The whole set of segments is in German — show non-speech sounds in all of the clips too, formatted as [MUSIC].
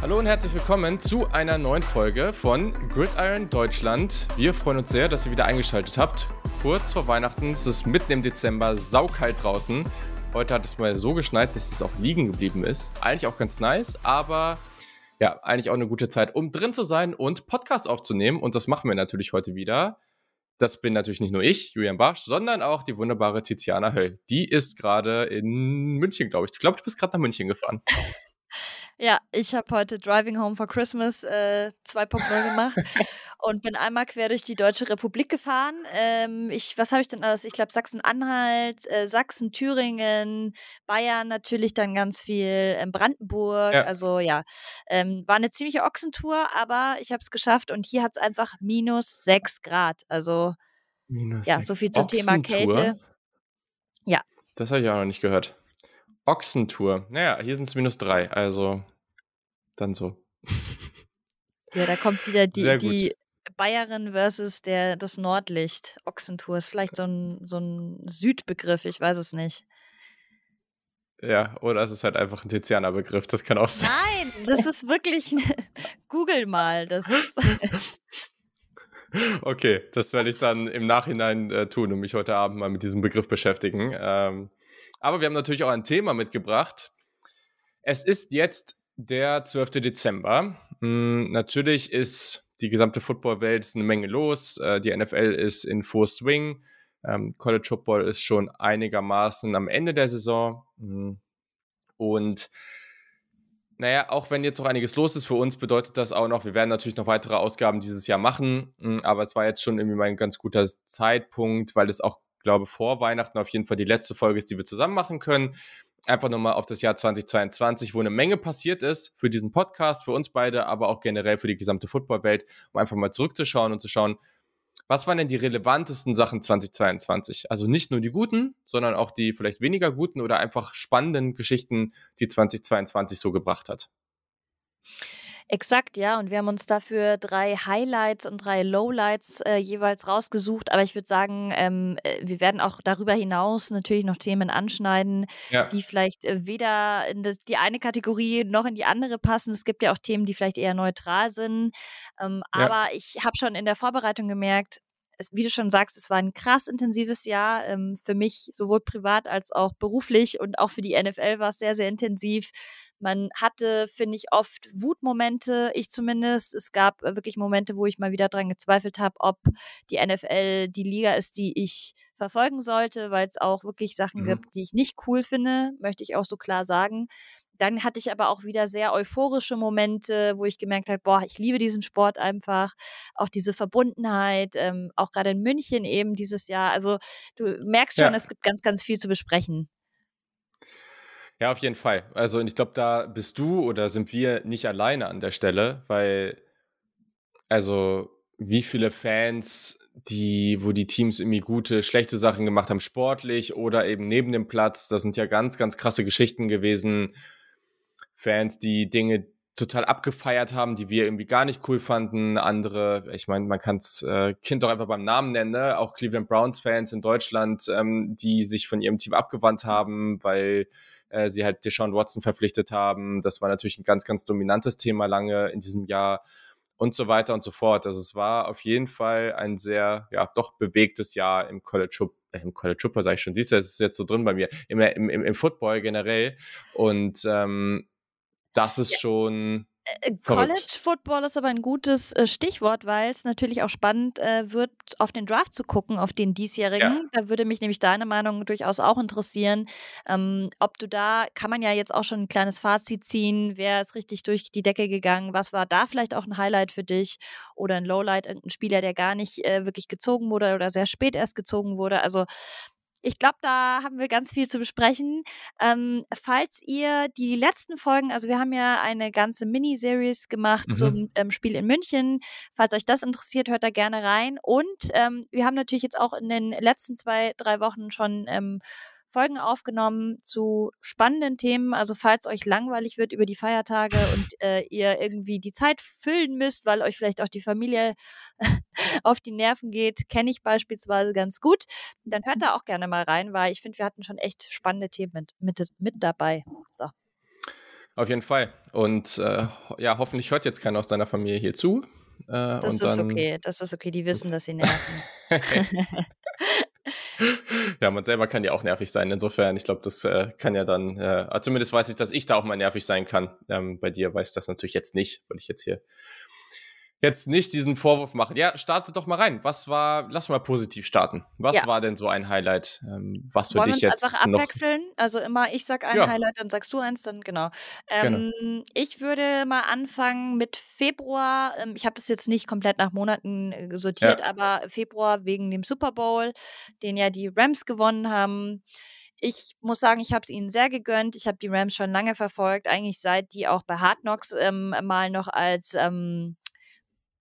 Hallo und herzlich willkommen zu einer neuen Folge von Gridiron Deutschland. Wir freuen uns sehr, dass ihr wieder eingeschaltet habt. Kurz vor Weihnachten, es ist mitten im Dezember, saukalt draußen. Heute hat es mal so geschneit, dass es auch liegen geblieben ist. Eigentlich auch ganz nice, aber ja, eigentlich auch eine gute Zeit, um drin zu sein und Podcast aufzunehmen. Und das machen wir natürlich heute wieder. Das bin natürlich nicht nur ich, Julian Barsch, sondern auch die wunderbare Tiziana Höll. Die ist gerade in München, glaube ich. Ich glaube, du bist gerade nach München gefahren. Ja, ich habe heute Driving Home for Christmas äh, 2.0 gemacht [LAUGHS] und bin einmal quer durch die Deutsche Republik gefahren. Ähm, ich, was habe ich denn alles? Ich glaube Sachsen-Anhalt, äh, Sachsen, Thüringen, Bayern natürlich dann ganz viel, ähm, Brandenburg. Ja. Also ja, ähm, war eine ziemliche Ochsentour, aber ich habe es geschafft und hier hat es einfach minus 6 Grad. Also minus ja, so viel zum Thema Kälte. Ja. Das habe ich auch noch nicht gehört. Ochsentour. Naja, hier sind es minus drei, also dann so. Ja, da kommt wieder die, die Bayerin versus der, das Nordlicht. Ochsentour ist vielleicht so ein, so ein Südbegriff, ich weiß es nicht. Ja, oder es ist halt einfach ein Tizianer Begriff, das kann auch sein. Nein, das ist wirklich. [LAUGHS] Google mal. Das [LAUGHS] okay, das werde ich dann im Nachhinein äh, tun und mich heute Abend mal mit diesem Begriff beschäftigen. Ähm, aber wir haben natürlich auch ein Thema mitgebracht. Es ist jetzt der 12. Dezember. Hm, natürlich ist die gesamte Footballwelt eine Menge los. Äh, die NFL ist in Full Swing. Ähm, College Football ist schon einigermaßen am Ende der Saison. Hm. Und naja, auch wenn jetzt noch einiges los ist für uns, bedeutet das auch noch, wir werden natürlich noch weitere Ausgaben dieses Jahr machen. Hm, aber es war jetzt schon irgendwie mal ein ganz guter Zeitpunkt, weil es auch glaube, vor Weihnachten auf jeden Fall die letzte Folge ist, die wir zusammen machen können. Einfach nochmal auf das Jahr 2022, wo eine Menge passiert ist für diesen Podcast, für uns beide, aber auch generell für die gesamte Footballwelt, um einfach mal zurückzuschauen und zu schauen, was waren denn die relevantesten Sachen 2022? Also nicht nur die guten, sondern auch die vielleicht weniger guten oder einfach spannenden Geschichten, die 2022 so gebracht hat. Exakt, ja. Und wir haben uns dafür drei Highlights und drei Lowlights äh, jeweils rausgesucht. Aber ich würde sagen, ähm, äh, wir werden auch darüber hinaus natürlich noch Themen anschneiden, ja. die vielleicht äh, weder in das, die eine Kategorie noch in die andere passen. Es gibt ja auch Themen, die vielleicht eher neutral sind. Ähm, ja. Aber ich habe schon in der Vorbereitung gemerkt, es, wie du schon sagst, es war ein krass intensives Jahr ähm, für mich, sowohl privat als auch beruflich und auch für die NFL war es sehr, sehr intensiv. Man hatte, finde ich, oft Wutmomente, ich zumindest. Es gab äh, wirklich Momente, wo ich mal wieder dran gezweifelt habe, ob die NFL die Liga ist, die ich verfolgen sollte, weil es auch wirklich Sachen mhm. gibt, die ich nicht cool finde, möchte ich auch so klar sagen. Dann hatte ich aber auch wieder sehr euphorische Momente, wo ich gemerkt habe, boah, ich liebe diesen Sport einfach. Auch diese Verbundenheit, ähm, auch gerade in München eben dieses Jahr. Also du merkst schon, ja. es gibt ganz, ganz viel zu besprechen. Ja, auf jeden Fall. Also ich glaube, da bist du oder sind wir nicht alleine an der Stelle, weil also wie viele Fans, die, wo die Teams irgendwie gute, schlechte Sachen gemacht haben, sportlich oder eben neben dem Platz, das sind ja ganz, ganz krasse Geschichten gewesen Fans, die Dinge total abgefeiert haben, die wir irgendwie gar nicht cool fanden. Andere, ich meine, man kann es äh, Kind doch einfach beim Namen nennen, ne? auch Cleveland Browns Fans in Deutschland, ähm, die sich von ihrem Team abgewandt haben, weil äh, sie halt Deshaun Watson verpflichtet haben. Das war natürlich ein ganz, ganz dominantes Thema lange in diesem Jahr und so weiter und so fort. Also es war auf jeden Fall ein sehr, ja, doch bewegtes Jahr im College äh, im College Football, sage ich schon. Siehst du, das ist jetzt so drin bei mir, im, im, im Football generell. Und ähm, das ist ja. schon. Äh, College Football ist aber ein gutes äh, Stichwort, weil es natürlich auch spannend äh, wird, auf den Draft zu gucken, auf den diesjährigen. Ja. Da würde mich nämlich deine Meinung durchaus auch interessieren. Ähm, ob du da, kann man ja jetzt auch schon ein kleines Fazit ziehen, wer ist richtig durch die Decke gegangen, was war da vielleicht auch ein Highlight für dich oder ein Lowlight, irgendein Spieler, der gar nicht äh, wirklich gezogen wurde oder sehr spät erst gezogen wurde. Also ich glaube, da haben wir ganz viel zu besprechen. Ähm, falls ihr die letzten Folgen, also wir haben ja eine ganze Miniseries gemacht mhm. zum ähm, Spiel in München. Falls euch das interessiert, hört da gerne rein. Und ähm, wir haben natürlich jetzt auch in den letzten zwei, drei Wochen schon ähm, Folgen aufgenommen zu spannenden Themen. Also falls euch langweilig wird über die Feiertage und [LAUGHS] äh, ihr irgendwie die Zeit füllen müsst, weil euch vielleicht auch die Familie [LAUGHS] auf die Nerven geht, kenne ich beispielsweise ganz gut, dann hört da auch gerne mal rein, weil ich finde, wir hatten schon echt spannende Themen mit, mit, mit dabei. So. Auf jeden Fall. Und äh, ja, hoffentlich hört jetzt keiner aus deiner Familie hier zu. Äh, das ist dann, okay, das ist okay. Die wissen, dass sie nerven. [LAUGHS] [LAUGHS] ja, man selber kann ja auch nervig sein. Insofern, ich glaube, das äh, kann ja dann, äh, zumindest weiß ich, dass ich da auch mal nervig sein kann. Ähm, bei dir weiß ich das natürlich jetzt nicht, weil ich jetzt hier jetzt nicht diesen Vorwurf machen. Ja, starte doch mal rein. Was war, lass mal positiv starten. Was ja. war denn so ein Highlight, ähm, was für Wollen dich jetzt einfach abwechseln? Also immer ich sag ein ja. Highlight, dann sagst du eins, dann genau. Ähm, genau. Ich würde mal anfangen mit Februar. Ähm, ich habe das jetzt nicht komplett nach Monaten äh, sortiert, ja. aber Februar wegen dem Super Bowl, den ja die Rams gewonnen haben. Ich muss sagen, ich habe es ihnen sehr gegönnt. Ich habe die Rams schon lange verfolgt, eigentlich seit die auch bei Hard Knocks ähm, mal noch als ähm,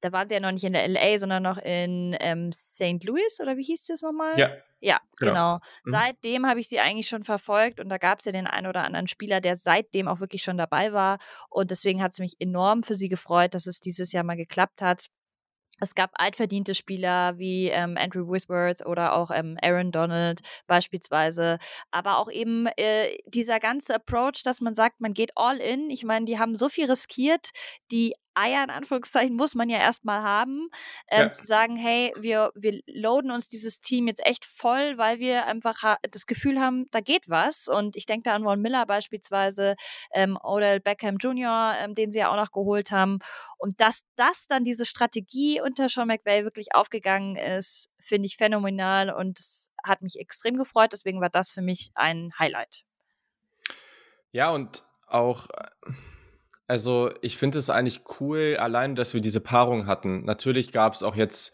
da war sie ja noch nicht in der LA, sondern noch in ähm, St. Louis oder wie hieß das nochmal? Ja. Ja, genau. genau. Mhm. Seitdem habe ich sie eigentlich schon verfolgt und da gab es ja den einen oder anderen Spieler, der seitdem auch wirklich schon dabei war. Und deswegen hat es mich enorm für sie gefreut, dass es dieses Jahr mal geklappt hat. Es gab altverdiente Spieler wie ähm, Andrew Whitworth oder auch ähm, Aaron Donald beispielsweise. Aber auch eben äh, dieser ganze Approach, dass man sagt, man geht all in. Ich meine, die haben so viel riskiert. Die Eier in Anführungszeichen muss man ja erstmal haben, ähm, ja. zu sagen, hey, wir, wir loaden uns dieses Team jetzt echt voll, weil wir einfach das Gefühl haben, da geht was. Und ich denke da an Von Miller beispielsweise, ähm, Odell Beckham Jr., ähm, den sie ja auch noch geholt haben. Und dass das dann diese Strategie unter Sean McVay wirklich aufgegangen ist, finde ich phänomenal und es hat mich extrem gefreut. Deswegen war das für mich ein Highlight. Ja, und auch äh, also, ich finde es eigentlich cool, allein, dass wir diese Paarung hatten. Natürlich gab es auch jetzt,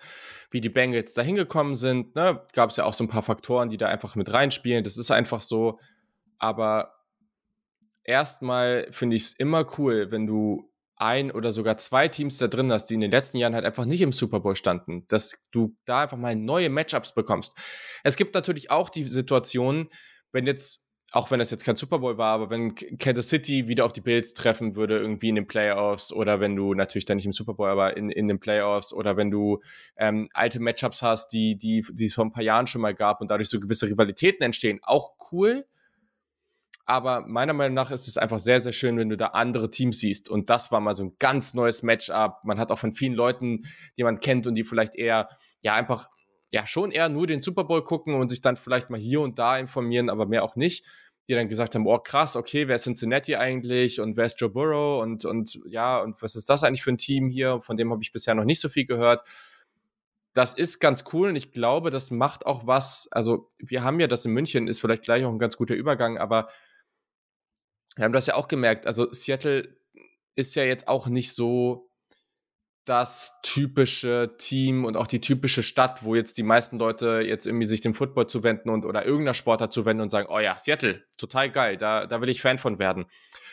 wie die Bengals da hingekommen sind, ne, gab es ja auch so ein paar Faktoren, die da einfach mit reinspielen. Das ist einfach so. Aber erstmal finde ich es immer cool, wenn du ein oder sogar zwei Teams da drin hast, die in den letzten Jahren halt einfach nicht im Super Bowl standen, dass du da einfach mal neue Matchups bekommst. Es gibt natürlich auch die Situation, wenn jetzt auch wenn das jetzt kein Super Bowl war, aber wenn Kansas City wieder auf die Bills treffen würde, irgendwie in den Playoffs, oder wenn du natürlich dann nicht im Super Bowl, aber in, in den Playoffs, oder wenn du ähm, alte Matchups hast, die, die, die es vor ein paar Jahren schon mal gab und dadurch so gewisse Rivalitäten entstehen, auch cool. Aber meiner Meinung nach ist es einfach sehr, sehr schön, wenn du da andere Teams siehst. Und das war mal so ein ganz neues Matchup. Man hat auch von vielen Leuten, die man kennt und die vielleicht eher, ja, einfach, ja, schon eher nur den Super Bowl gucken und sich dann vielleicht mal hier und da informieren, aber mehr auch nicht die dann gesagt haben, oh krass, okay, wer ist Cincinnati eigentlich und wer ist Joe Burrow und, und ja, und was ist das eigentlich für ein Team hier? Von dem habe ich bisher noch nicht so viel gehört. Das ist ganz cool und ich glaube, das macht auch was. Also, wir haben ja das in München, ist vielleicht gleich auch ein ganz guter Übergang, aber wir haben das ja auch gemerkt. Also, Seattle ist ja jetzt auch nicht so das typische Team und auch die typische Stadt, wo jetzt die meisten Leute jetzt irgendwie sich dem Football zuwenden und oder irgendeiner Sportart zuwenden und sagen, oh ja, Seattle, total geil, da, da will ich Fan von werden.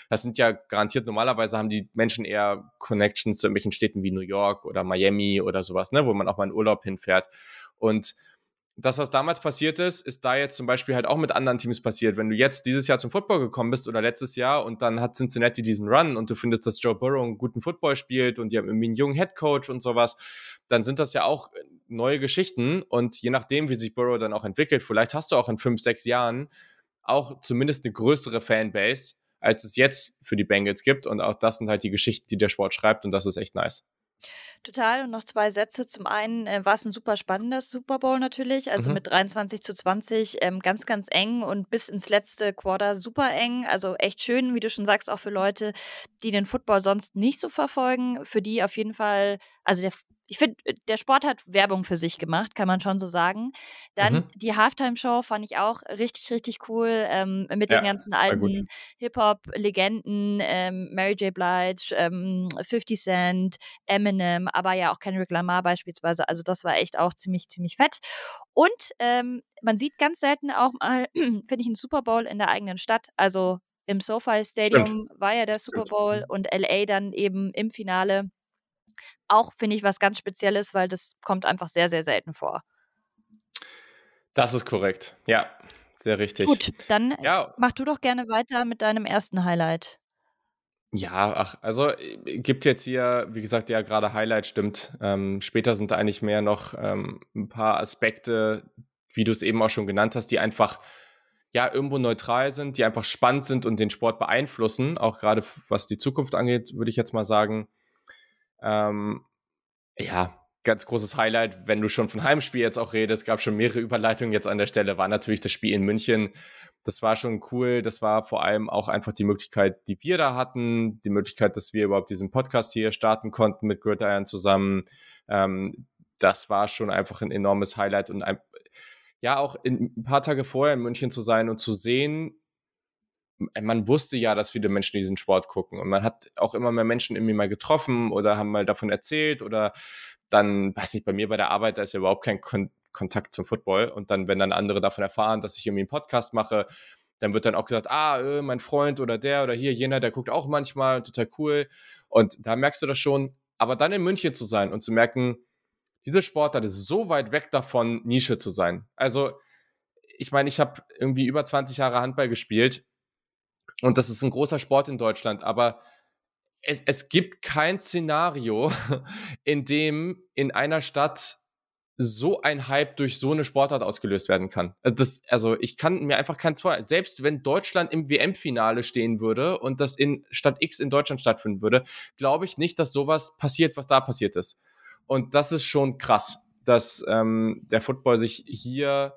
Das sind ja garantiert, normalerweise haben die Menschen eher Connections zu irgendwelchen Städten wie New York oder Miami oder sowas, ne, wo man auch mal in Urlaub hinfährt. Und das, was damals passiert ist, ist da jetzt zum Beispiel halt auch mit anderen Teams passiert. Wenn du jetzt dieses Jahr zum Football gekommen bist oder letztes Jahr und dann hat Cincinnati diesen Run und du findest, dass Joe Burrow einen guten Football spielt und die haben irgendwie einen jungen Head Coach und sowas, dann sind das ja auch neue Geschichten und je nachdem, wie sich Burrow dann auch entwickelt, vielleicht hast du auch in fünf, sechs Jahren auch zumindest eine größere Fanbase, als es jetzt für die Bengals gibt und auch das sind halt die Geschichten, die der Sport schreibt und das ist echt nice. Total. Und noch zwei Sätze. Zum einen äh, war es ein super spannendes Super Bowl natürlich, also Mhm. mit 23 zu 20, ähm, ganz, ganz eng und bis ins letzte Quarter super eng. Also echt schön, wie du schon sagst, auch für Leute, die den Football sonst nicht so verfolgen. Für die auf jeden Fall, also der ich finde, äh, der Sport hat Werbung für sich gemacht, kann man schon so sagen. Dann mhm. die Halftime-Show fand ich auch richtig, richtig cool ähm, mit ja, den ganzen alten Hip-Hop-Legenden, ähm, Mary J. Blige, ähm, 50 Cent, Eminem, aber ja auch Kendrick Lamar beispielsweise. Also das war echt auch ziemlich, ziemlich fett. Und ähm, man sieht ganz selten auch mal, [CLEARS THROAT] finde ich, einen Super Bowl in der eigenen Stadt. Also im SoFi Stadium Stimmt. war ja der Super Bowl Stimmt. und LA dann eben im Finale auch, finde ich, was ganz Spezielles, weil das kommt einfach sehr, sehr selten vor. Das ist korrekt. Ja, sehr richtig. Gut, dann ja. mach du doch gerne weiter mit deinem ersten Highlight. Ja, ach, also äh, gibt jetzt hier, wie gesagt, ja, gerade Highlight stimmt. Ähm, später sind da eigentlich mehr noch ähm, ein paar Aspekte, wie du es eben auch schon genannt hast, die einfach ja irgendwo neutral sind, die einfach spannend sind und den Sport beeinflussen, auch gerade was die Zukunft angeht, würde ich jetzt mal sagen. Ähm, ja, ganz großes Highlight, wenn du schon von Heimspiel jetzt auch redest, gab schon mehrere Überleitungen jetzt an der Stelle, war natürlich das Spiel in München. Das war schon cool. Das war vor allem auch einfach die Möglichkeit, die wir da hatten, die Möglichkeit, dass wir überhaupt diesen Podcast hier starten konnten mit Gridiron zusammen. Ähm, das war schon einfach ein enormes Highlight und ein, ja, auch in, ein paar Tage vorher in München zu sein und zu sehen, man wusste ja, dass viele Menschen diesen Sport gucken und man hat auch immer mehr Menschen irgendwie mal getroffen oder haben mal davon erzählt oder dann, weiß nicht, bei mir bei der Arbeit, da ist ja überhaupt kein Kon Kontakt zum Football und dann, wenn dann andere davon erfahren, dass ich irgendwie einen Podcast mache, dann wird dann auch gesagt, ah, äh, mein Freund oder der oder hier, jener, der guckt auch manchmal, total cool. Und da merkst du das schon. Aber dann in München zu sein und zu merken, diese Sportart ist so weit weg davon, Nische zu sein. Also, ich meine, ich habe irgendwie über 20 Jahre Handball gespielt und das ist ein großer Sport in Deutschland, aber es, es gibt kein Szenario, [LAUGHS] in dem in einer Stadt so ein Hype durch so eine Sportart ausgelöst werden kann. Also, das, also ich kann mir einfach kein Zweifel, selbst wenn Deutschland im WM-Finale stehen würde und das in Stadt X in Deutschland stattfinden würde, glaube ich nicht, dass sowas passiert, was da passiert ist. Und das ist schon krass, dass ähm, der Football sich hier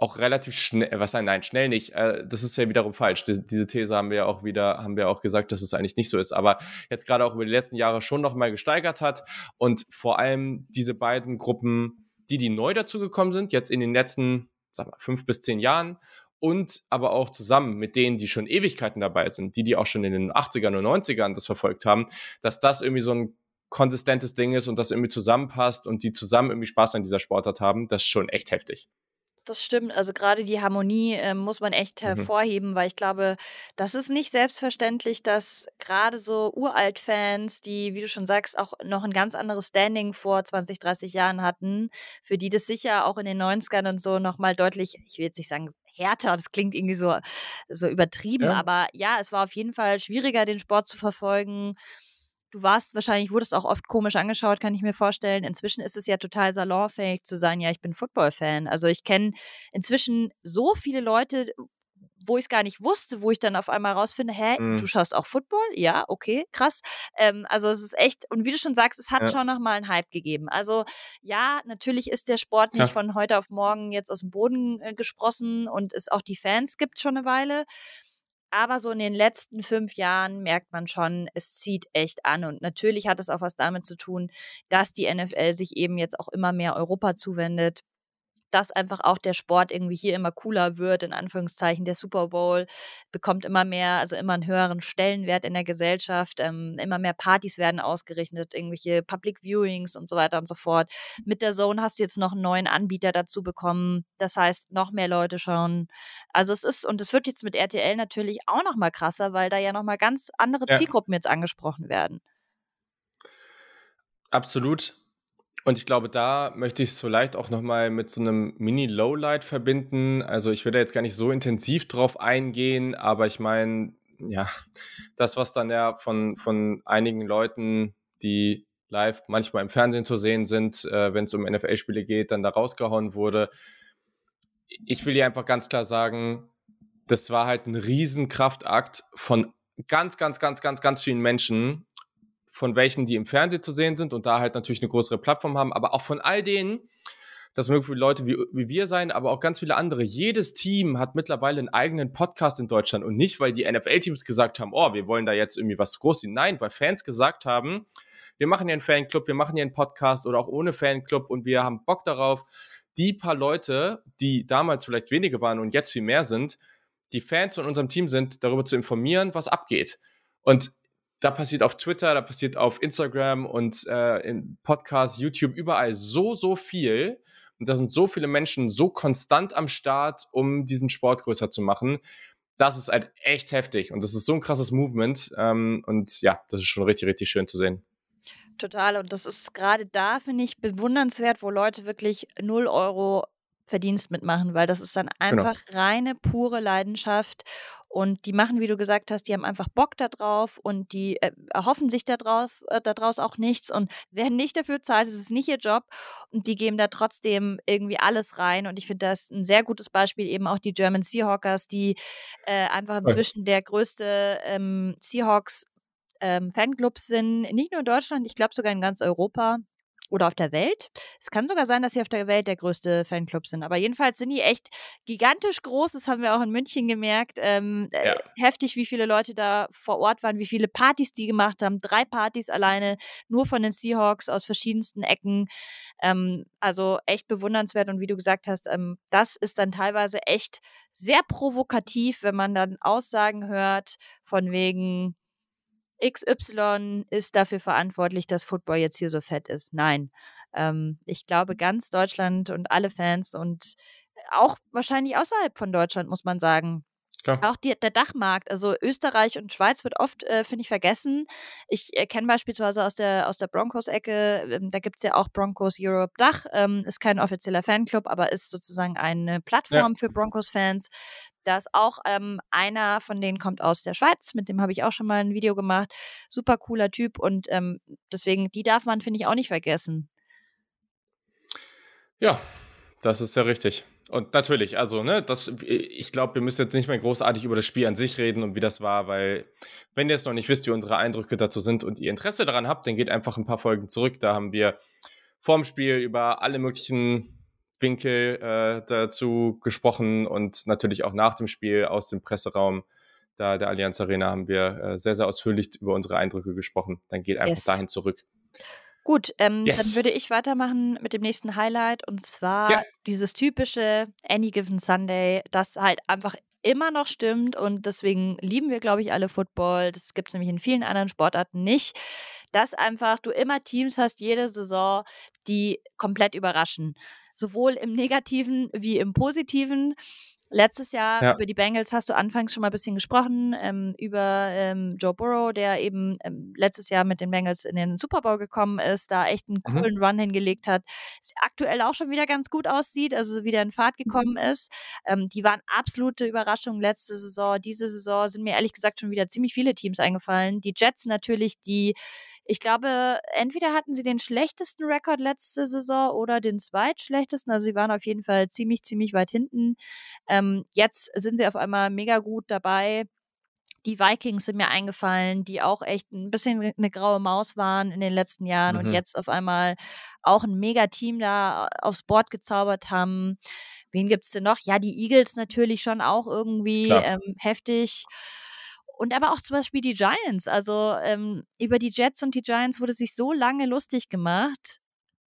auch relativ schnell, was nein, nein, schnell nicht. Äh, das ist ja wiederum falsch. Die, diese These haben wir ja auch wieder, haben wir auch gesagt, dass es eigentlich nicht so ist. Aber jetzt gerade auch über die letzten Jahre schon nochmal gesteigert hat und vor allem diese beiden Gruppen, die, die neu dazugekommen sind, jetzt in den letzten, sag mal, fünf bis zehn Jahren und aber auch zusammen mit denen, die schon Ewigkeiten dabei sind, die, die auch schon in den 80ern und 90ern das verfolgt haben, dass das irgendwie so ein konsistentes Ding ist und das irgendwie zusammenpasst und die zusammen irgendwie Spaß an dieser Sportart haben, das ist schon echt heftig. Das stimmt. Also gerade die Harmonie äh, muss man echt mhm. hervorheben, weil ich glaube, das ist nicht selbstverständlich, dass gerade so Uralt-Fans, die, wie du schon sagst, auch noch ein ganz anderes Standing vor 20, 30 Jahren hatten, für die das sicher auch in den 90ern und so nochmal deutlich, ich will jetzt nicht sagen härter, das klingt irgendwie so, so übertrieben, ja. aber ja, es war auf jeden Fall schwieriger, den Sport zu verfolgen Du warst wahrscheinlich, wurdest auch oft komisch angeschaut, kann ich mir vorstellen. Inzwischen ist es ja total salonfähig zu sagen, ja, ich bin Football-Fan. Also ich kenne inzwischen so viele Leute, wo ich es gar nicht wusste, wo ich dann auf einmal rausfinde, hä, mhm. du schaust auch Football? Ja, okay, krass. Ähm, also es ist echt, und wie du schon sagst, es hat ja. schon nochmal einen Hype gegeben. Also ja, natürlich ist der Sport nicht ja. von heute auf morgen jetzt aus dem Boden äh, gesprossen und es auch die Fans gibt schon eine Weile. Aber so in den letzten fünf Jahren merkt man schon, es zieht echt an. Und natürlich hat es auch was damit zu tun, dass die NFL sich eben jetzt auch immer mehr Europa zuwendet dass einfach auch der Sport irgendwie hier immer cooler wird, in Anführungszeichen. Der Super Bowl bekommt immer mehr, also immer einen höheren Stellenwert in der Gesellschaft. Ähm, immer mehr Partys werden ausgerichtet, irgendwelche Public Viewings und so weiter und so fort. Mit der Zone hast du jetzt noch einen neuen Anbieter dazu bekommen. Das heißt, noch mehr Leute schauen. Also es ist, und es wird jetzt mit RTL natürlich auch noch mal krasser, weil da ja noch mal ganz andere ja. Zielgruppen jetzt angesprochen werden. Absolut. Und ich glaube, da möchte ich es vielleicht auch nochmal mit so einem Mini-Lowlight verbinden. Also ich will da jetzt gar nicht so intensiv drauf eingehen, aber ich meine, ja, [LAUGHS] das, was dann ja von, von einigen Leuten, die live manchmal im Fernsehen zu sehen sind, äh, wenn es um NFL-Spiele geht, dann da rausgehauen wurde. Ich will hier einfach ganz klar sagen, das war halt ein Riesenkraftakt von ganz, ganz, ganz, ganz, ganz vielen Menschen, von welchen, die im Fernsehen zu sehen sind und da halt natürlich eine größere Plattform haben, aber auch von all denen, das mögen Leute wie, wie wir sein, aber auch ganz viele andere. Jedes Team hat mittlerweile einen eigenen Podcast in Deutschland und nicht, weil die NFL-Teams gesagt haben, oh, wir wollen da jetzt irgendwie was groß sehen. Nein, weil Fans gesagt haben, wir machen hier einen Fanclub, wir machen hier einen Podcast oder auch ohne Fanclub und wir haben Bock darauf, die paar Leute, die damals vielleicht wenige waren und jetzt viel mehr sind, die Fans von unserem Team sind, darüber zu informieren, was abgeht. Und da passiert auf Twitter, da passiert auf Instagram und äh, in Podcasts, YouTube, überall so, so viel. Und da sind so viele Menschen so konstant am Start, um diesen Sport größer zu machen. Das ist halt echt heftig und das ist so ein krasses Movement. Ähm, und ja, das ist schon richtig, richtig schön zu sehen. Total. Und das ist gerade da, finde ich, bewundernswert, wo Leute wirklich 0 Euro Verdienst mitmachen, weil das ist dann genau. einfach genau. reine, pure Leidenschaft. Und die machen, wie du gesagt hast, die haben einfach Bock darauf und die äh, erhoffen sich darauf, äh, daraus auch nichts und [LAUGHS] werden nicht dafür zahlt. Es ist nicht ihr Job und die geben da trotzdem irgendwie alles rein. Und ich finde das ein sehr gutes Beispiel, eben auch die German Seahawkers, die äh, einfach inzwischen der größte ähm, Seahawks ähm, Fanclubs sind, nicht nur in Deutschland, ich glaube sogar in ganz Europa oder auf der Welt. Es kann sogar sein, dass sie auf der Welt der größte Fanclub sind. Aber jedenfalls sind die echt gigantisch groß. Das haben wir auch in München gemerkt. Ähm, äh, ja. Heftig, wie viele Leute da vor Ort waren, wie viele Partys die gemacht haben. Drei Partys alleine, nur von den Seahawks aus verschiedensten Ecken. Ähm, also echt bewundernswert. Und wie du gesagt hast, ähm, das ist dann teilweise echt sehr provokativ, wenn man dann Aussagen hört von wegen, XY ist dafür verantwortlich, dass Football jetzt hier so fett ist. Nein. Ähm, ich glaube, ganz Deutschland und alle Fans und auch wahrscheinlich außerhalb von Deutschland, muss man sagen, Klar. Auch die, der Dachmarkt, also Österreich und Schweiz wird oft, äh, finde ich, vergessen. Ich äh, kenne beispielsweise aus der, aus der Broncos-Ecke, ähm, da gibt es ja auch Broncos Europe Dach, ähm, ist kein offizieller Fanclub, aber ist sozusagen eine Plattform ja. für Broncos-Fans. Da ist auch ähm, einer von denen kommt aus der Schweiz, mit dem habe ich auch schon mal ein Video gemacht. Super cooler Typ und ähm, deswegen, die darf man, finde ich, auch nicht vergessen. Ja, das ist ja richtig. Und natürlich, also, ne, das, ich glaube, wir müssen jetzt nicht mehr großartig über das Spiel an sich reden und wie das war, weil, wenn ihr jetzt noch nicht wisst, wie unsere Eindrücke dazu sind und ihr Interesse daran habt, dann geht einfach ein paar Folgen zurück. Da haben wir vorm Spiel über alle möglichen Winkel äh, dazu gesprochen und natürlich auch nach dem Spiel aus dem Presseraum da der Allianz Arena haben wir äh, sehr, sehr ausführlich über unsere Eindrücke gesprochen. Dann geht einfach yes. dahin zurück. Gut, ähm, yes. dann würde ich weitermachen mit dem nächsten Highlight und zwar ja. dieses typische Any Given Sunday, das halt einfach immer noch stimmt und deswegen lieben wir, glaube ich, alle Football. Das gibt es nämlich in vielen anderen Sportarten nicht, dass einfach du immer Teams hast, jede Saison, die komplett überraschen sowohl im Negativen wie im Positiven. Letztes Jahr ja. über die Bengals hast du anfangs schon mal ein bisschen gesprochen, ähm, über ähm, Joe Burrow, der eben ähm, letztes Jahr mit den Bengals in den Super Bowl gekommen ist, da echt einen mhm. coolen mhm. Run hingelegt hat, aktuell auch schon wieder ganz gut aussieht, also wieder in Fahrt gekommen mhm. ist. Ähm, die waren absolute Überraschungen letzte Saison. Diese Saison sind mir ehrlich gesagt schon wieder ziemlich viele Teams eingefallen. Die Jets natürlich, die ich glaube, entweder hatten sie den schlechtesten Rekord letzte Saison oder den zweitschlechtesten. Also sie waren auf jeden Fall ziemlich, ziemlich weit hinten. Ähm, jetzt sind sie auf einmal mega gut dabei. Die Vikings sind mir eingefallen, die auch echt ein bisschen eine graue Maus waren in den letzten Jahren mhm. und jetzt auf einmal auch ein Mega-Team da aufs Board gezaubert haben. Wen gibt es denn noch? Ja, die Eagles natürlich schon auch irgendwie ähm, heftig. Und aber auch zum Beispiel die Giants. Also ähm, über die Jets und die Giants wurde sich so lange lustig gemacht,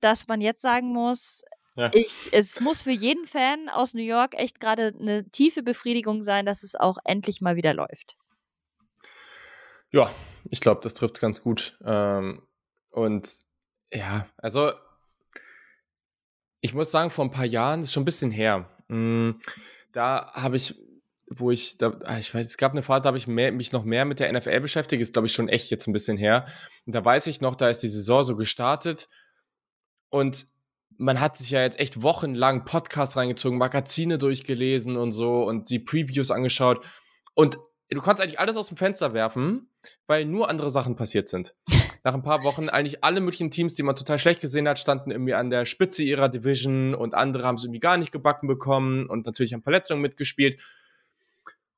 dass man jetzt sagen muss, ja. ich, es muss für jeden Fan aus New York echt gerade eine tiefe Befriedigung sein, dass es auch endlich mal wieder läuft. Ja, ich glaube, das trifft ganz gut. Ähm, und ja, also ich muss sagen, vor ein paar Jahren, das ist schon ein bisschen her, mh, hm, da habe ich wo ich, da, ah, ich weiß, es gab eine Phase, da habe ich mehr, mich noch mehr mit der NFL beschäftigt, ist glaube ich schon echt jetzt ein bisschen her. Und da weiß ich noch, da ist die Saison so gestartet und man hat sich ja jetzt echt wochenlang Podcasts reingezogen, Magazine durchgelesen und so und die Previews angeschaut und du kannst eigentlich alles aus dem Fenster werfen, weil nur andere Sachen passiert sind. [LAUGHS] Nach ein paar Wochen eigentlich alle möglichen Teams, die man total schlecht gesehen hat, standen irgendwie an der Spitze ihrer Division und andere haben es irgendwie gar nicht gebacken bekommen und natürlich haben Verletzungen mitgespielt.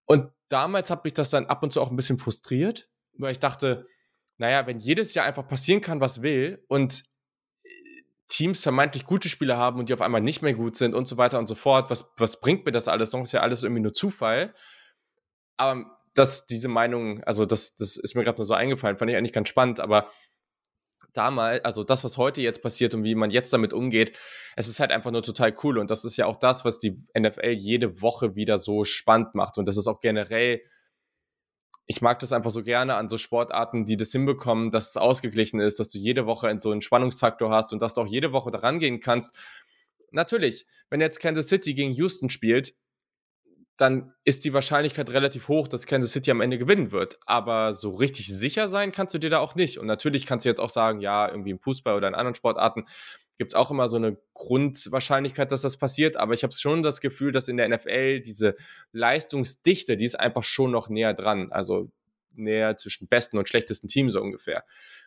Und damals hat mich das dann ab und zu auch ein bisschen frustriert, weil ich dachte, naja, wenn jedes Jahr einfach passieren kann, was will und Teams vermeintlich gute Spieler haben und die auf einmal nicht mehr gut sind und so weiter und so fort, was, was bringt mir das alles? Das ist ja alles irgendwie nur Zufall. Aber dass diese Meinung, also das, das ist mir gerade nur so eingefallen, fand ich eigentlich ganz spannend, aber damals, also das, was heute jetzt passiert und wie man jetzt damit umgeht, es ist halt einfach nur total cool. Und das ist ja auch das, was die NFL jede Woche wieder so spannend macht. Und das ist auch generell, ich mag das einfach so gerne an so Sportarten, die das hinbekommen, dass es ausgeglichen ist, dass du jede Woche in so einen Spannungsfaktor hast und dass du auch jede Woche daran gehen kannst. Natürlich, wenn jetzt Kansas City gegen Houston spielt, dann ist die Wahrscheinlichkeit relativ hoch, dass Kansas City am Ende gewinnen wird. Aber so richtig sicher sein kannst du dir da auch nicht. Und natürlich kannst du jetzt auch sagen, ja, irgendwie im Fußball oder in anderen Sportarten gibt es auch immer so eine Grundwahrscheinlichkeit, dass das passiert. Aber ich habe schon das Gefühl, dass in der NFL diese Leistungsdichte, die ist einfach schon noch näher dran. Also näher zwischen besten und schlechtesten Teams so ungefähr.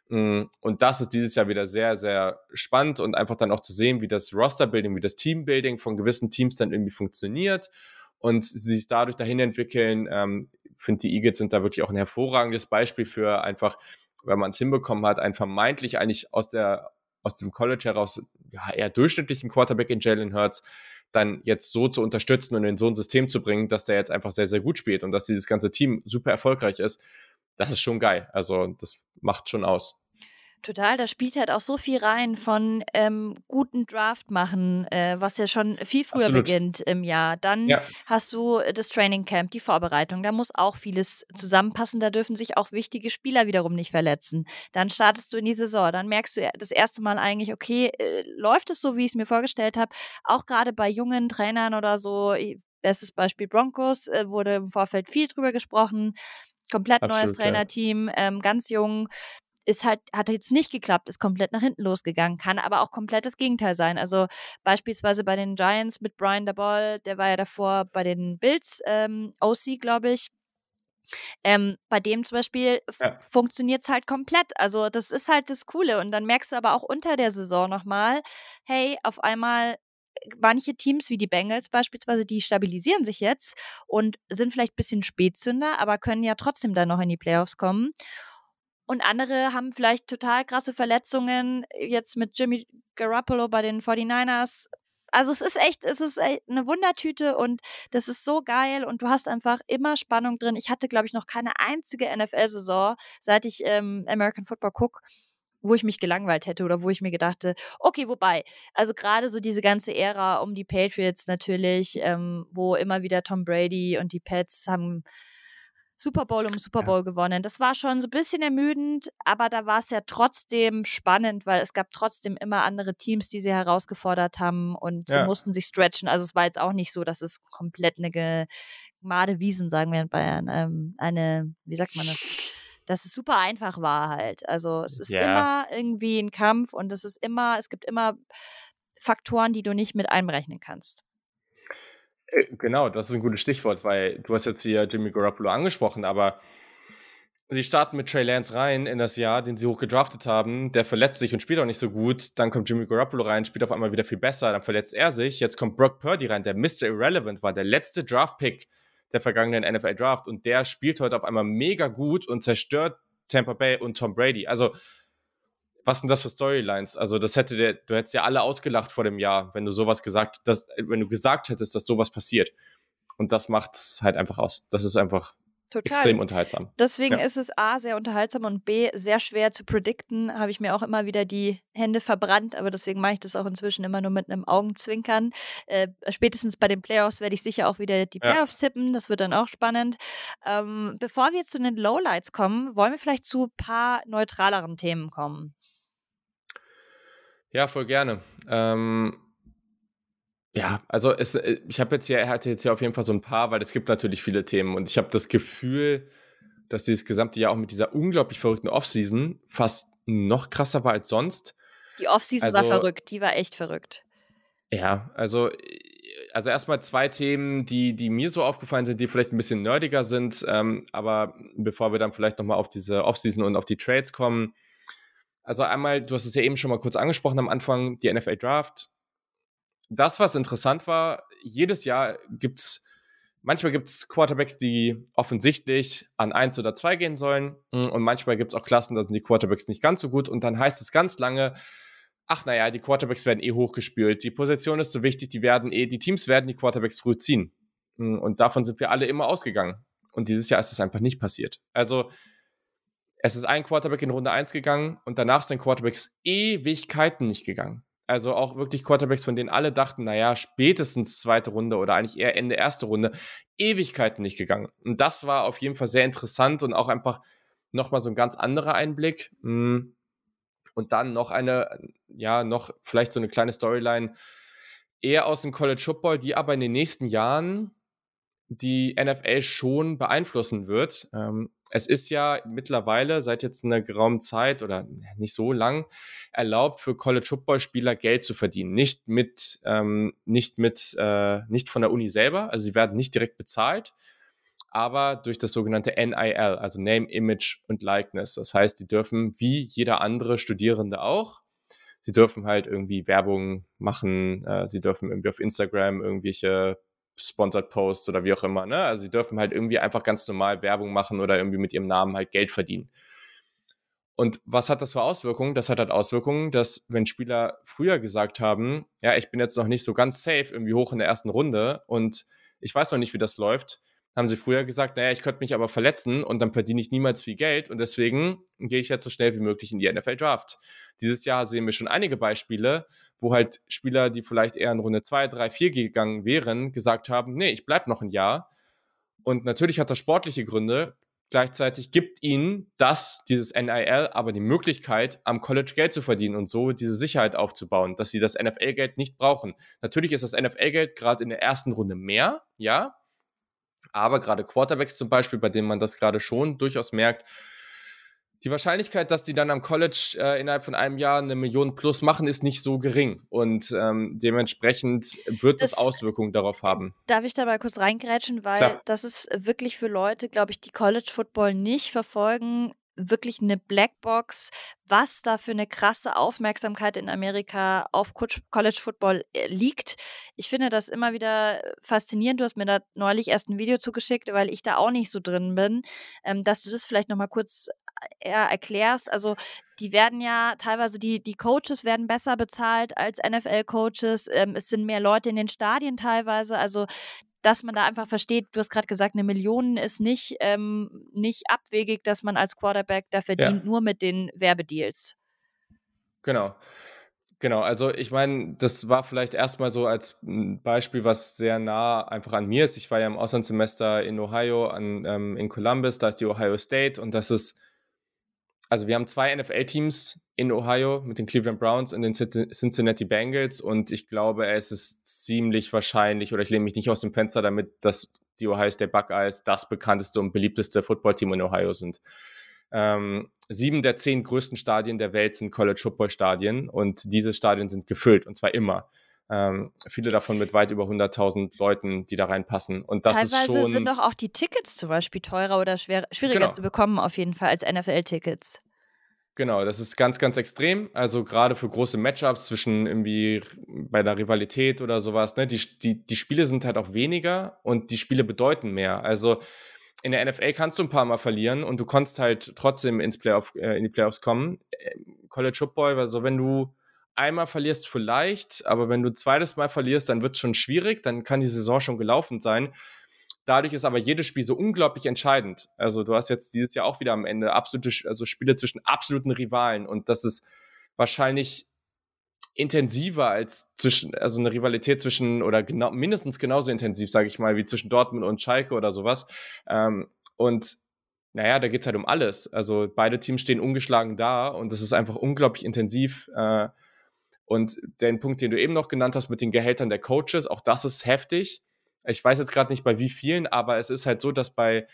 Mm, und das ist dieses Jahr wieder sehr, sehr spannend und einfach dann auch zu sehen, wie das Roster-Building, wie das Team-Building von gewissen Teams dann irgendwie funktioniert und sich dadurch dahin entwickeln. Ähm, ich finde, die Eagles sind da wirklich auch ein hervorragendes Beispiel für einfach, wenn man es hinbekommen hat, einen vermeintlich eigentlich aus der aus dem College heraus ja, eher durchschnittlichen Quarterback in Jalen Hurts dann jetzt so zu unterstützen und in so ein System zu bringen, dass der jetzt einfach sehr, sehr gut spielt und dass dieses ganze Team super erfolgreich ist, das ist schon geil. Also das macht schon aus. Total, da spielt halt auch so viel rein von ähm, guten Draft machen, äh, was ja schon viel früher Absolut. beginnt im Jahr. Dann ja. hast du das Training Camp, die Vorbereitung, da muss auch vieles zusammenpassen, da dürfen sich auch wichtige Spieler wiederum nicht verletzen. Dann startest du in die Saison, dann merkst du das erste Mal eigentlich, okay, äh, läuft es so, wie ich es mir vorgestellt habe, auch gerade bei jungen Trainern oder so, bestes Beispiel Broncos, äh, wurde im Vorfeld viel drüber gesprochen komplett Absolut, neues Trainerteam, ähm, ganz jung ist halt, hat jetzt nicht geklappt, ist komplett nach hinten losgegangen, kann aber auch komplett das Gegenteil sein. Also beispielsweise bei den Giants mit Brian Dabol, der war ja davor bei den Bills ähm, OC, glaube ich. Ähm, bei dem zum Beispiel ja. funktioniert es halt komplett. Also das ist halt das Coole. Und dann merkst du aber auch unter der Saison nochmal, hey, auf einmal äh, manche Teams wie die Bengals beispielsweise, die stabilisieren sich jetzt und sind vielleicht ein bisschen Spätzünder, aber können ja trotzdem dann noch in die Playoffs kommen. Und andere haben vielleicht total krasse Verletzungen, jetzt mit Jimmy Garoppolo bei den 49ers. Also es ist echt, es ist echt eine Wundertüte und das ist so geil und du hast einfach immer Spannung drin. Ich hatte, glaube ich, noch keine einzige NFL-Saison, seit ich ähm, American Football gucke, wo ich mich gelangweilt hätte oder wo ich mir gedachte, okay, wobei, also gerade so diese ganze Ära um die Patriots natürlich, ähm, wo immer wieder Tom Brady und die Pets haben Super Bowl um Super Bowl ja. gewonnen. Das war schon so ein bisschen ermüdend, aber da war es ja trotzdem spannend, weil es gab trotzdem immer andere Teams, die sie herausgefordert haben und ja. sie mussten sich stretchen. Also es war jetzt auch nicht so, dass es komplett eine gemade Wiesen, sagen wir in Bayern, ähm, eine, wie sagt man das? Dass es super einfach war halt. Also es ist ja. immer irgendwie ein Kampf und es ist immer, es gibt immer Faktoren, die du nicht mit einberechnen kannst. Äh, genau, das ist ein gutes Stichwort, weil du hast jetzt hier Jimmy Garoppolo angesprochen, aber sie starten mit Trey Lance rein in das Jahr, den sie hoch gedraftet haben. Der verletzt sich und spielt auch nicht so gut. Dann kommt Jimmy Garoppolo rein, spielt auf einmal wieder viel besser. Dann verletzt er sich. Jetzt kommt Brock Purdy rein, der Mr. Irrelevant war, der letzte Draft-Pick der vergangenen NFL Draft. Und der spielt heute auf einmal mega gut und zerstört Tampa Bay und Tom Brady. Also, was sind das für Storylines? Also, das hätte der, du hättest ja alle ausgelacht vor dem Jahr, wenn du sowas gesagt, dass, wenn du gesagt hättest, dass sowas passiert. Und das macht es halt einfach aus. Das ist einfach Total. extrem unterhaltsam. Deswegen ja. ist es A, sehr unterhaltsam und B, sehr schwer zu predikten. Habe ich mir auch immer wieder die Hände verbrannt, aber deswegen mache ich das auch inzwischen immer nur mit einem Augenzwinkern. Äh, spätestens bei den Playoffs werde ich sicher auch wieder die Playoffs ja. tippen. Das wird dann auch spannend. Ähm, bevor wir zu den Lowlights kommen, wollen wir vielleicht zu ein paar neutraleren Themen kommen. Ja, voll gerne. Ähm, ja, also es, äh, ich habe jetzt hier, hatte jetzt hier auf jeden Fall so ein paar, weil es gibt natürlich viele Themen und ich habe das Gefühl, dass dieses gesamte Jahr auch mit dieser unglaublich verrückten Offseason fast noch krasser war als sonst. Die Offseason also, war verrückt, die war echt verrückt. Ja, also, also erstmal zwei Themen, die, die mir so aufgefallen sind, die vielleicht ein bisschen nerdiger sind, ähm, aber bevor wir dann vielleicht nochmal auf diese Offseason und auf die Trades kommen, also einmal, du hast es ja eben schon mal kurz angesprochen am Anfang, die NFL Draft. Das, was interessant war, jedes Jahr gibt es, manchmal gibt es Quarterbacks, die offensichtlich an eins oder zwei gehen sollen. Hm, und manchmal gibt es auch Klassen, da sind die Quarterbacks nicht ganz so gut. Und dann heißt es ganz lange, ach naja, die Quarterbacks werden eh hochgespült. Die Position ist so wichtig, die werden eh, die Teams werden die Quarterbacks früh ziehen. Hm, und davon sind wir alle immer ausgegangen. Und dieses Jahr ist es einfach nicht passiert. Also es ist ein Quarterback in Runde 1 gegangen und danach sind Quarterbacks Ewigkeiten nicht gegangen. Also auch wirklich Quarterbacks, von denen alle dachten, naja, spätestens zweite Runde oder eigentlich eher Ende erste Runde, Ewigkeiten nicht gegangen. Und das war auf jeden Fall sehr interessant und auch einfach nochmal so ein ganz anderer Einblick. Hm. Und dann noch eine, ja, noch vielleicht so eine kleine Storyline eher aus dem College Football, die aber in den nächsten Jahren die NFL schon beeinflussen wird. Ähm, es ist ja mittlerweile seit jetzt einer geraumen Zeit oder nicht so lang erlaubt für College Football Spieler Geld zu verdienen. Nicht mit, ähm, nicht mit, äh, nicht von der Uni selber, also sie werden nicht direkt bezahlt, aber durch das sogenannte NIL, also Name, Image und Likeness. Das heißt, sie dürfen wie jeder andere Studierende auch, sie dürfen halt irgendwie Werbung machen, äh, sie dürfen irgendwie auf Instagram irgendwelche Sponsored Posts oder wie auch immer. Ne? Also sie dürfen halt irgendwie einfach ganz normal Werbung machen oder irgendwie mit ihrem Namen halt Geld verdienen. Und was hat das für Auswirkungen? Das hat halt Auswirkungen, dass wenn Spieler früher gesagt haben, ja, ich bin jetzt noch nicht so ganz safe, irgendwie hoch in der ersten Runde und ich weiß noch nicht, wie das läuft, haben sie früher gesagt, naja, ich könnte mich aber verletzen und dann verdiene ich niemals viel Geld und deswegen gehe ich jetzt so schnell wie möglich in die NFL Draft. Dieses Jahr sehen wir schon einige Beispiele, wo halt Spieler, die vielleicht eher in Runde 2, 3, 4 gegangen wären, gesagt haben, nee, ich bleibe noch ein Jahr. Und natürlich hat das sportliche Gründe. Gleichzeitig gibt ihnen das, dieses NIL, aber die Möglichkeit, am College Geld zu verdienen und so diese Sicherheit aufzubauen, dass sie das NFL-Geld nicht brauchen. Natürlich ist das NFL-Geld gerade in der ersten Runde mehr, ja, aber gerade Quarterbacks zum Beispiel, bei denen man das gerade schon durchaus merkt, die Wahrscheinlichkeit, dass die dann am College äh, innerhalb von einem Jahr eine Million plus machen, ist nicht so gering. Und ähm, dementsprechend wird es Auswirkungen darauf haben. Darf ich da mal kurz reingrätschen, weil Klar. das ist wirklich für Leute, glaube ich, die College Football nicht verfolgen, wirklich eine Blackbox, was da für eine krasse Aufmerksamkeit in Amerika auf College Football äh, liegt. Ich finde das immer wieder faszinierend. Du hast mir da neulich erst ein Video zugeschickt, weil ich da auch nicht so drin bin, ähm, dass du das vielleicht nochmal kurz äh, erklärst. Also die werden ja teilweise, die, die Coaches werden besser bezahlt als NFL-Coaches. Ähm, es sind mehr Leute in den Stadien teilweise. Also dass man da einfach versteht, du hast gerade gesagt, eine Million ist nicht, ähm, nicht abwegig, dass man als Quarterback da verdient, ja. nur mit den Werbedeals. Genau. Genau, also ich meine, das war vielleicht erstmal so als Beispiel, was sehr nah einfach an mir ist. Ich war ja im Auslandssemester in Ohio, an, ähm, in Columbus, da ist die Ohio State und das ist also wir haben zwei NFL-Teams in Ohio mit den Cleveland Browns und den Cincinnati Bengals und ich glaube, es ist ziemlich wahrscheinlich, oder ich lehne mich nicht aus dem Fenster damit, dass die Ohio State Buckeyes das bekannteste und beliebteste Footballteam in Ohio sind. Ähm, sieben der zehn größten Stadien der Welt sind College Football Stadien und diese Stadien sind gefüllt und zwar immer. Ähm, viele davon mit weit über 100.000 Leuten, die da reinpassen. Und das Teilweise ist schon. sind doch auch die Tickets zum Beispiel teurer oder schwer, schwieriger genau. zu bekommen, auf jeden Fall, als NFL-Tickets. Genau, das ist ganz, ganz extrem. Also gerade für große Matchups zwischen irgendwie bei der Rivalität oder sowas, ne, die, die, die Spiele sind halt auch weniger und die Spiele bedeuten mehr. Also in der NFL kannst du ein paar Mal verlieren und du kannst halt trotzdem ins Playoff, äh, in die Playoffs kommen. Äh, College Football, also wenn du einmal verlierst vielleicht, aber wenn du zweites Mal verlierst, dann wird es schon schwierig, dann kann die Saison schon gelaufen sein. Dadurch ist aber jedes Spiel so unglaublich entscheidend. Also du hast jetzt dieses Jahr auch wieder am Ende absolute, also Spiele zwischen absoluten Rivalen und das ist wahrscheinlich intensiver als zwischen, also eine Rivalität zwischen, oder genau, mindestens genauso intensiv, sage ich mal, wie zwischen Dortmund und Schalke oder sowas. Ähm, und naja, da geht es halt um alles. Also beide Teams stehen ungeschlagen da und das ist einfach unglaublich intensiv. Äh, und den Punkt, den du eben noch genannt hast mit den Gehältern der Coaches, auch das ist heftig. Ich weiß jetzt gerade nicht bei wie vielen, aber es ist halt so, dass bei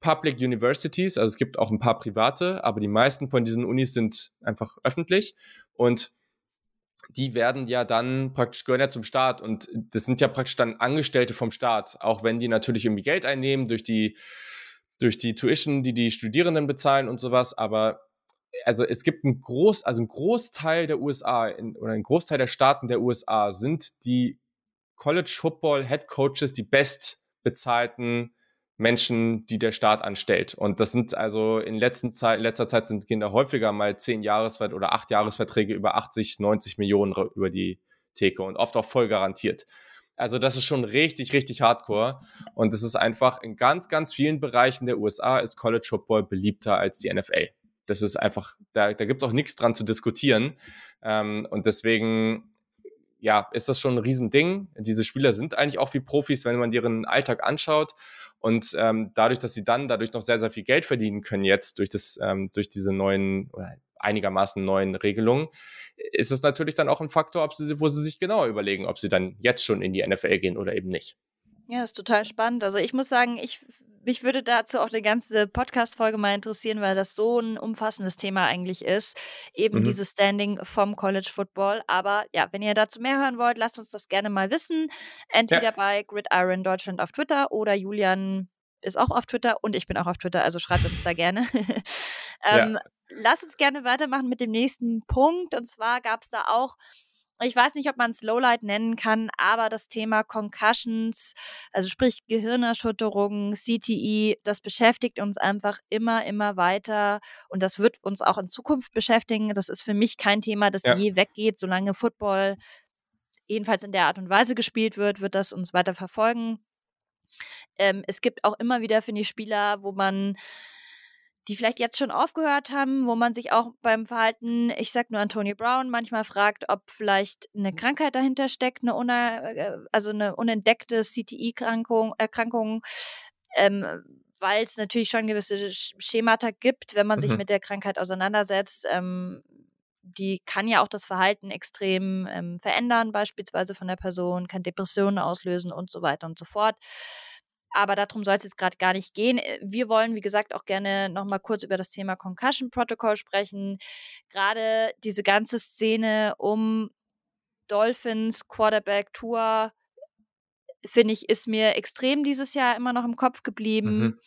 Public Universities, also es gibt auch ein paar private, aber die meisten von diesen Unis sind einfach öffentlich. Und die werden ja dann praktisch gehören ja zum Staat. Und das sind ja praktisch dann Angestellte vom Staat, auch wenn die natürlich irgendwie Geld einnehmen durch die durch die Tuition, die die Studierenden bezahlen und sowas, aber also es gibt ein Groß, also ein Großteil der USA in, oder ein Großteil der Staaten der USA sind die College Football Head Coaches die bestbezahlten Menschen, die der Staat anstellt. Und das sind also in, letzten Zeit, in letzter Zeit sind Kinder häufiger mal zehn Jahresvert oder acht Jahresverträge über 80, 90 Millionen über die Theke und oft auch voll garantiert. Also das ist schon richtig, richtig hardcore. Und es ist einfach in ganz, ganz vielen Bereichen der USA ist College Football beliebter als die NFL. Das ist einfach, da, da gibt es auch nichts dran zu diskutieren. Ähm, und deswegen, ja, ist das schon ein Riesending. Diese Spieler sind eigentlich auch wie Profis, wenn man ihren Alltag anschaut. Und ähm, dadurch, dass sie dann dadurch noch sehr, sehr viel Geld verdienen können jetzt durch, das, ähm, durch diese neuen oder einigermaßen neuen Regelungen, ist es natürlich dann auch ein Faktor, sie, wo sie sich genauer überlegen, ob sie dann jetzt schon in die NFL gehen oder eben nicht. Ja, ist total spannend. Also ich muss sagen, ich mich würde dazu auch eine ganze Podcast-Folge mal interessieren, weil das so ein umfassendes Thema eigentlich ist. Eben mhm. dieses Standing vom College Football. Aber ja, wenn ihr dazu mehr hören wollt, lasst uns das gerne mal wissen. Entweder ja. bei Gridiron Deutschland auf Twitter oder Julian ist auch auf Twitter und ich bin auch auf Twitter, also schreibt uns da gerne. [LAUGHS] ähm, ja. Lass uns gerne weitermachen mit dem nächsten Punkt. Und zwar gab es da auch ich weiß nicht, ob man es Lowlight nennen kann, aber das Thema Concussions, also sprich Gehirnerschütterungen, CTI, das beschäftigt uns einfach immer, immer weiter und das wird uns auch in Zukunft beschäftigen. Das ist für mich kein Thema, das ja. je weggeht, solange Football jedenfalls in der Art und Weise gespielt wird, wird das uns weiter verfolgen. Ähm, es gibt auch immer wieder, finde ich, Spieler, wo man die vielleicht jetzt schon aufgehört haben, wo man sich auch beim Verhalten, ich sag nur Antonio Brown, manchmal fragt, ob vielleicht eine Krankheit dahinter steckt, eine una, äh, also eine unentdeckte CTI-Erkrankung, Erkrankung, ähm, weil es natürlich schon gewisse Schemata gibt, wenn man mhm. sich mit der Krankheit auseinandersetzt. Ähm, die kann ja auch das Verhalten extrem ähm, verändern, beispielsweise von der Person, kann Depressionen auslösen und so weiter und so fort. Aber darum soll es jetzt gerade gar nicht gehen. Äh, wir wollen, wie gesagt, auch gerne nochmal kurz über das Thema Concussion Protocol sprechen. Gerade diese ganze Szene um Dolphins, Quarterback, Tour, finde ich, ist mir extrem dieses Jahr immer noch im Kopf geblieben. Mhm.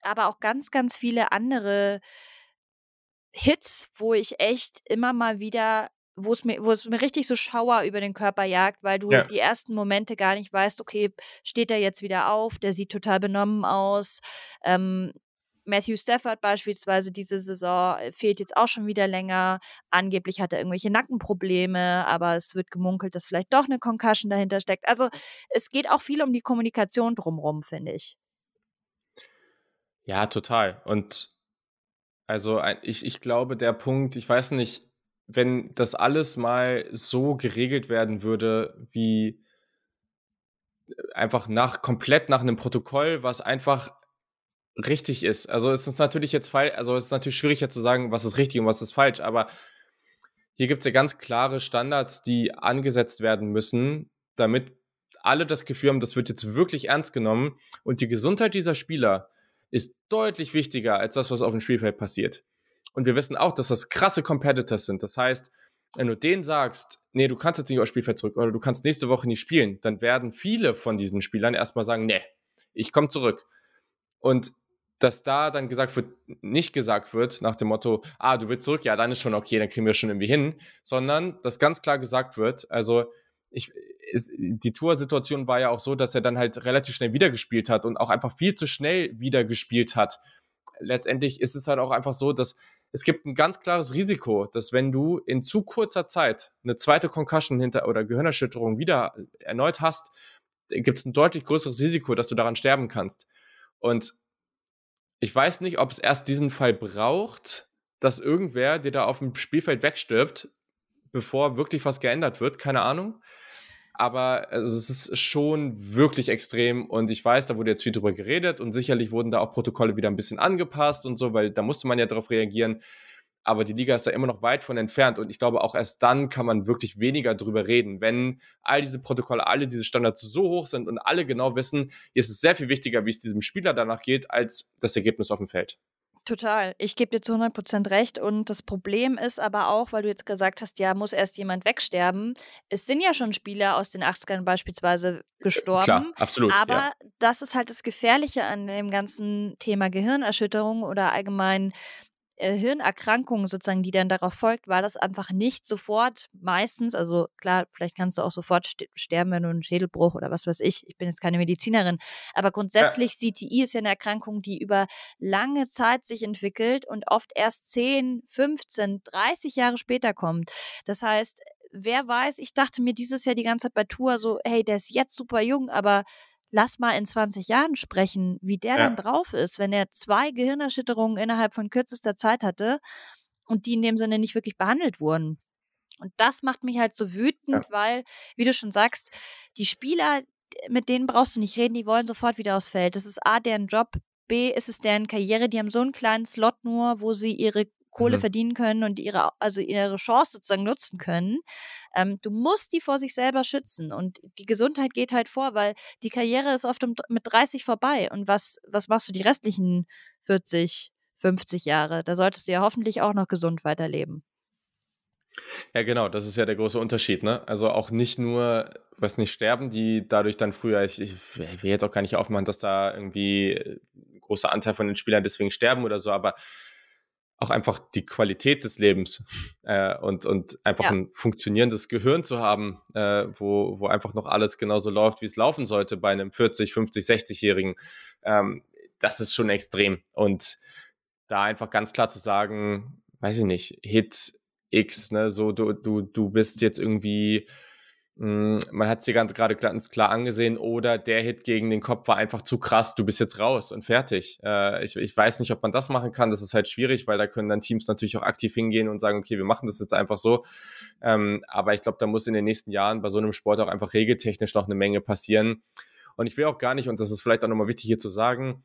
Aber auch ganz, ganz viele andere Hits, wo ich echt immer mal wieder wo es mir, wo es mir richtig so Schauer über den Körper jagt, weil du ja. die ersten Momente gar nicht weißt, okay, steht er jetzt wieder auf, der sieht total benommen aus. Ähm, Matthew Stafford beispielsweise diese Saison äh, fehlt jetzt auch schon wieder länger. Angeblich hat er irgendwelche Nackenprobleme, aber es wird gemunkelt, dass vielleicht doch eine Concussion dahinter steckt. Also es geht auch viel um die Kommunikation drumherum, finde ich. Ja, total. Und also ich, ich glaube, der Punkt, ich weiß nicht, wenn das alles mal so geregelt werden würde, wie äh, einfach nach komplett nach einem Protokoll, was einfach richtig ist. Also es ist natürlich jetzt falsch, also es ist natürlich schwierig jetzt zu sagen, was ist richtig und was ist falsch, aber hier gibt es ja ganz klare Standards, die angesetzt werden müssen, damit alle das Gefühl haben, das wird jetzt wirklich ernst genommen und die Gesundheit dieser Spieler ist deutlich wichtiger als das, was auf dem Spielfeld passiert. Und wir wissen auch, dass das krasse Competitors sind. Das heißt, wenn du denen sagst, nee, du kannst jetzt nicht aufs Spielfeld zurück oder du kannst nächste Woche nicht spielen, dann werden viele von diesen Spielern erstmal sagen, nee, ich komme zurück. Und dass da dann gesagt wird, nicht gesagt wird nach dem Motto, ah, du willst zurück, ja, dann ist schon okay, dann kriegen wir schon irgendwie hin, sondern dass ganz klar gesagt wird, also ich, die Tour-Situation war ja auch so, dass er dann halt relativ schnell wiedergespielt hat und auch einfach viel zu schnell wiedergespielt hat. Letztendlich ist es halt auch einfach so, dass es gibt ein ganz klares Risiko, dass wenn du in zu kurzer Zeit eine zweite Concussion hinter oder Gehirnerschütterung wieder erneut hast, gibt es ein deutlich größeres Risiko, dass du daran sterben kannst. Und ich weiß nicht, ob es erst diesen Fall braucht, dass irgendwer dir da auf dem Spielfeld wegstirbt, bevor wirklich was geändert wird. Keine Ahnung aber also, es ist schon wirklich extrem und ich weiß, da wurde jetzt viel drüber geredet und sicherlich wurden da auch Protokolle wieder ein bisschen angepasst und so, weil da musste man ja darauf reagieren. Aber die Liga ist da immer noch weit von entfernt und ich glaube, auch erst dann kann man wirklich weniger drüber reden, wenn all diese Protokolle, alle diese Standards so hoch sind und alle genau wissen, hier ist es sehr viel wichtiger, wie es diesem Spieler danach geht, als das Ergebnis auf dem Feld. Total. Ich gebe dir zu 100 Prozent recht. Und das Problem ist aber auch, weil du jetzt gesagt hast, ja, muss erst jemand wegsterben. Es sind ja schon Spieler aus den 80ern beispielsweise gestorben. Klar, absolut. Aber ja. das ist halt das Gefährliche an dem ganzen Thema Gehirnerschütterung oder allgemein äh, Hirnerkrankung sozusagen, die dann darauf folgt, weil das einfach nicht sofort meistens, also klar, vielleicht kannst du auch sofort sterben, wenn du einen Schädelbruch oder was weiß ich, ich bin jetzt keine Medizinerin, aber grundsätzlich ja. CTI ist ja eine Erkrankung, die über lange Zeit sich entwickelt und oft erst 10, 15, 30 Jahre später kommt. Das heißt, wer weiß, ich dachte mir dieses Jahr die ganze Zeit bei Tour so, hey, der ist jetzt super jung, aber lass mal in 20 Jahren sprechen, wie der ja. dann drauf ist, wenn er zwei Gehirnerschütterungen innerhalb von kürzester Zeit hatte und die in dem Sinne nicht wirklich behandelt wurden. Und das macht mich halt so wütend, ja. weil, wie du schon sagst, die Spieler, mit denen brauchst du nicht reden, die wollen sofort wieder aufs Feld. Das ist A, deren Job, B, ist es deren Karriere, die haben so einen kleinen Slot nur, wo sie ihre Kohle mhm. verdienen können und ihre, also ihre Chance sozusagen nutzen können. Ähm, du musst die vor sich selber schützen und die Gesundheit geht halt vor, weil die Karriere ist oft mit 30 vorbei. Und was, was machst du die restlichen 40, 50 Jahre? Da solltest du ja hoffentlich auch noch gesund weiterleben. Ja, genau, das ist ja der große Unterschied, ne? Also auch nicht nur, was nicht sterben, die dadurch dann früher, ich, ich will jetzt auch gar nicht aufmachen, dass da irgendwie ein großer Anteil von den Spielern deswegen sterben oder so, aber auch einfach die Qualität des Lebens äh, und, und einfach ja. ein funktionierendes Gehirn zu haben, äh, wo, wo einfach noch alles genauso läuft, wie es laufen sollte bei einem 40, 50, 60-Jährigen, ähm, das ist schon extrem. Und da einfach ganz klar zu sagen, weiß ich nicht, Hit X, ne, so du, du, du bist jetzt irgendwie, man hat es dir ganz gerade ganz klar angesehen, oder der Hit gegen den Kopf war einfach zu krass, du bist jetzt raus und fertig. Äh, ich, ich weiß nicht, ob man das machen kann, das ist halt schwierig, weil da können dann Teams natürlich auch aktiv hingehen und sagen, okay, wir machen das jetzt einfach so. Ähm, aber ich glaube, da muss in den nächsten Jahren bei so einem Sport auch einfach regeltechnisch noch eine Menge passieren. Und ich will auch gar nicht, und das ist vielleicht auch nochmal wichtig hier zu sagen,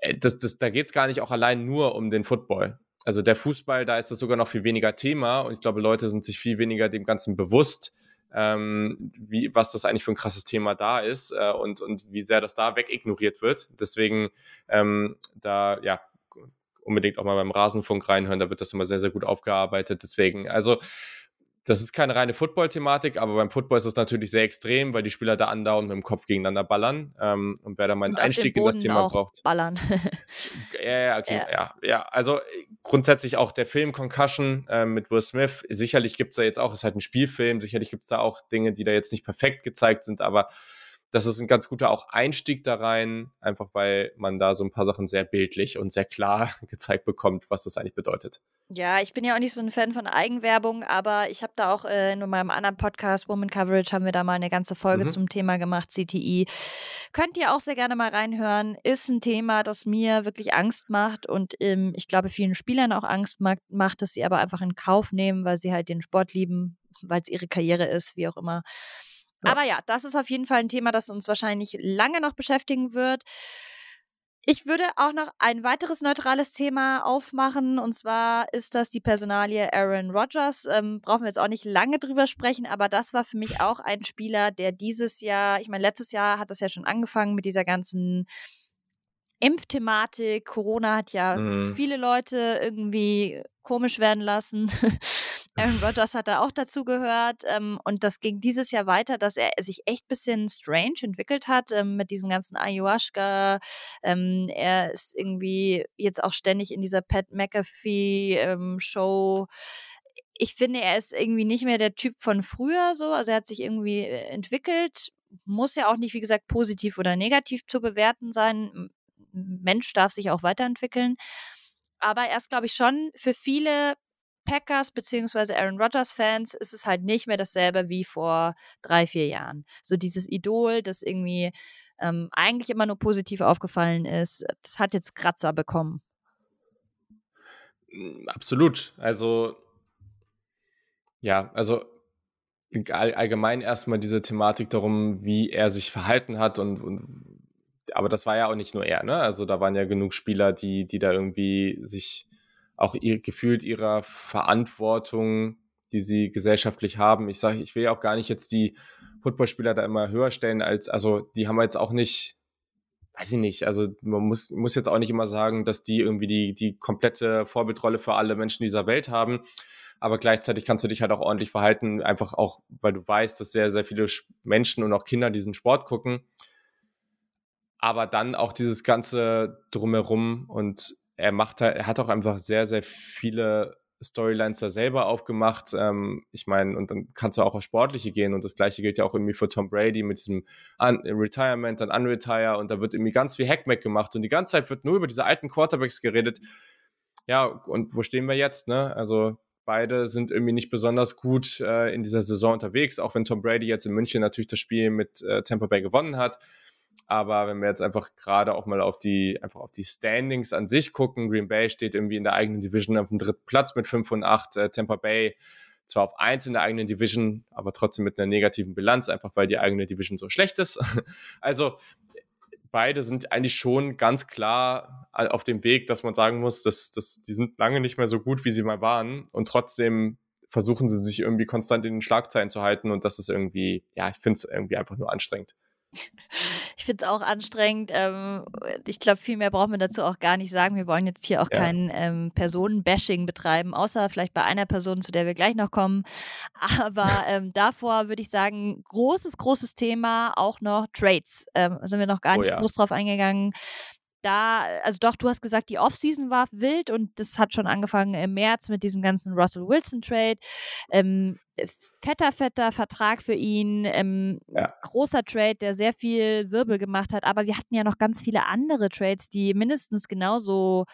äh, das, das, da geht es gar nicht auch allein nur um den Football also der Fußball, da ist das sogar noch viel weniger Thema und ich glaube, Leute sind sich viel weniger dem Ganzen bewusst, ähm, wie, was das eigentlich für ein krasses Thema da ist äh, und, und wie sehr das da wegignoriert wird. Deswegen ähm, da, ja, unbedingt auch mal beim Rasenfunk reinhören, da wird das immer sehr, sehr gut aufgearbeitet. Deswegen, also das ist keine reine Football-Thematik, aber beim Football ist es natürlich sehr extrem, weil die Spieler da andauernd mit dem Kopf gegeneinander ballern. Ähm, und wer da mal einen Einstieg in das Thema braucht. Ballern. ja, ja, okay, ja. ja, ja. Also grundsätzlich auch der Film Concussion äh, mit Will Smith. Sicherlich gibt es da jetzt auch, es ist halt ein Spielfilm, sicherlich gibt es da auch Dinge, die da jetzt nicht perfekt gezeigt sind, aber das ist ein ganz guter auch Einstieg da rein, einfach weil man da so ein paar Sachen sehr bildlich und sehr klar [LAUGHS] gezeigt bekommt, was das eigentlich bedeutet. Ja, ich bin ja auch nicht so ein Fan von Eigenwerbung, aber ich habe da auch äh, in meinem anderen Podcast Woman Coverage haben wir da mal eine ganze Folge mhm. zum Thema gemacht, CTI. Könnt ihr auch sehr gerne mal reinhören. Ist ein Thema, das mir wirklich Angst macht und ähm, ich glaube vielen Spielern auch Angst macht, macht, dass sie aber einfach in Kauf nehmen, weil sie halt den Sport lieben, weil es ihre Karriere ist, wie auch immer. Aber ja, das ist auf jeden Fall ein Thema, das uns wahrscheinlich lange noch beschäftigen wird. Ich würde auch noch ein weiteres neutrales Thema aufmachen, und zwar ist das die Personalie Aaron Rodgers. Ähm, brauchen wir jetzt auch nicht lange drüber sprechen, aber das war für mich auch ein Spieler, der dieses Jahr, ich meine, letztes Jahr hat das ja schon angefangen mit dieser ganzen Impfthematik. Corona hat ja mhm. viele Leute irgendwie komisch werden lassen. [LAUGHS] Aaron Rodgers hat da auch dazu gehört. Ähm, und das ging dieses Jahr weiter, dass er sich echt ein bisschen strange entwickelt hat ähm, mit diesem ganzen Ayahuasca. Ähm, er ist irgendwie jetzt auch ständig in dieser Pat McAfee-Show. Ähm, ich finde, er ist irgendwie nicht mehr der Typ von früher so. Also er hat sich irgendwie äh, entwickelt. Muss ja auch nicht, wie gesagt, positiv oder negativ zu bewerten sein. Mensch darf sich auch weiterentwickeln. Aber er ist, glaube ich, schon für viele Packers bzw. Aaron Rodgers Fans ist es halt nicht mehr dasselbe wie vor drei, vier Jahren. So dieses Idol, das irgendwie ähm, eigentlich immer nur positiv aufgefallen ist, das hat jetzt Kratzer bekommen. Hm, absolut. Also, ja, also allgemein erstmal diese Thematik darum, wie er sich verhalten hat und, und aber das war ja auch nicht nur er, ne? Also da waren ja genug Spieler, die, die da irgendwie sich auch ihr, gefühlt ihrer Verantwortung, die sie gesellschaftlich haben. Ich sage, ich will ja auch gar nicht jetzt die Footballspieler da immer höher stellen als, also die haben jetzt auch nicht, weiß ich nicht, also man muss, muss jetzt auch nicht immer sagen, dass die irgendwie die, die komplette Vorbildrolle für alle Menschen dieser Welt haben. Aber gleichzeitig kannst du dich halt auch ordentlich verhalten, einfach auch, weil du weißt, dass sehr, sehr viele Menschen und auch Kinder diesen Sport gucken. Aber dann auch dieses ganze Drumherum und er macht halt, er hat auch einfach sehr, sehr viele Storylines da selber aufgemacht. Ähm, ich meine, und dann kannst du auch auf Sportliche gehen und das gleiche gilt ja auch irgendwie für Tom Brady mit diesem Un Retirement, dann Unretire und da wird irgendwie ganz viel Hackmack gemacht und die ganze Zeit wird nur über diese alten Quarterbacks geredet. Ja, und wo stehen wir jetzt, ne? Also beide sind irgendwie nicht besonders gut äh, in dieser Saison unterwegs, auch wenn Tom Brady jetzt in München natürlich das Spiel mit äh, Tampa Bay gewonnen hat. Aber wenn wir jetzt einfach gerade auch mal auf die, einfach auf die Standings an sich gucken, Green Bay steht irgendwie in der eigenen Division auf dem dritten Platz mit 5 und 8, äh, Tampa Bay zwar auf 1 in der eigenen Division, aber trotzdem mit einer negativen Bilanz, einfach weil die eigene Division so schlecht ist. [LAUGHS] Also beide sind eigentlich schon ganz klar auf dem Weg, dass man sagen muss, dass, dass die sind lange nicht mehr so gut, wie sie mal waren. Und trotzdem versuchen sie sich irgendwie konstant in den Schlagzeilen zu halten. Und das ist irgendwie, ja, ich finde es irgendwie einfach nur anstrengend. [LAUGHS] Ich finde es auch anstrengend. Ähm, ich glaube, viel mehr brauchen wir dazu auch gar nicht sagen. Wir wollen jetzt hier auch ja. kein ähm, Personenbashing betreiben, außer vielleicht bei einer Person, zu der wir gleich noch kommen. [LAUGHS] Aber ähm, davor würde ich sagen, großes, großes Thema auch noch Trades. Ähm, sind wir noch gar oh, nicht ja. groß drauf eingegangen da, also doch, du hast gesagt, die Offseason war wild und das hat schon angefangen im März mit diesem ganzen Russell Wilson Trade. Ähm, fetter, fetter Vertrag für ihn, ähm, ja. großer Trade, der sehr viel Wirbel gemacht hat. Aber wir hatten ja noch ganz viele andere Trades, die mindestens genauso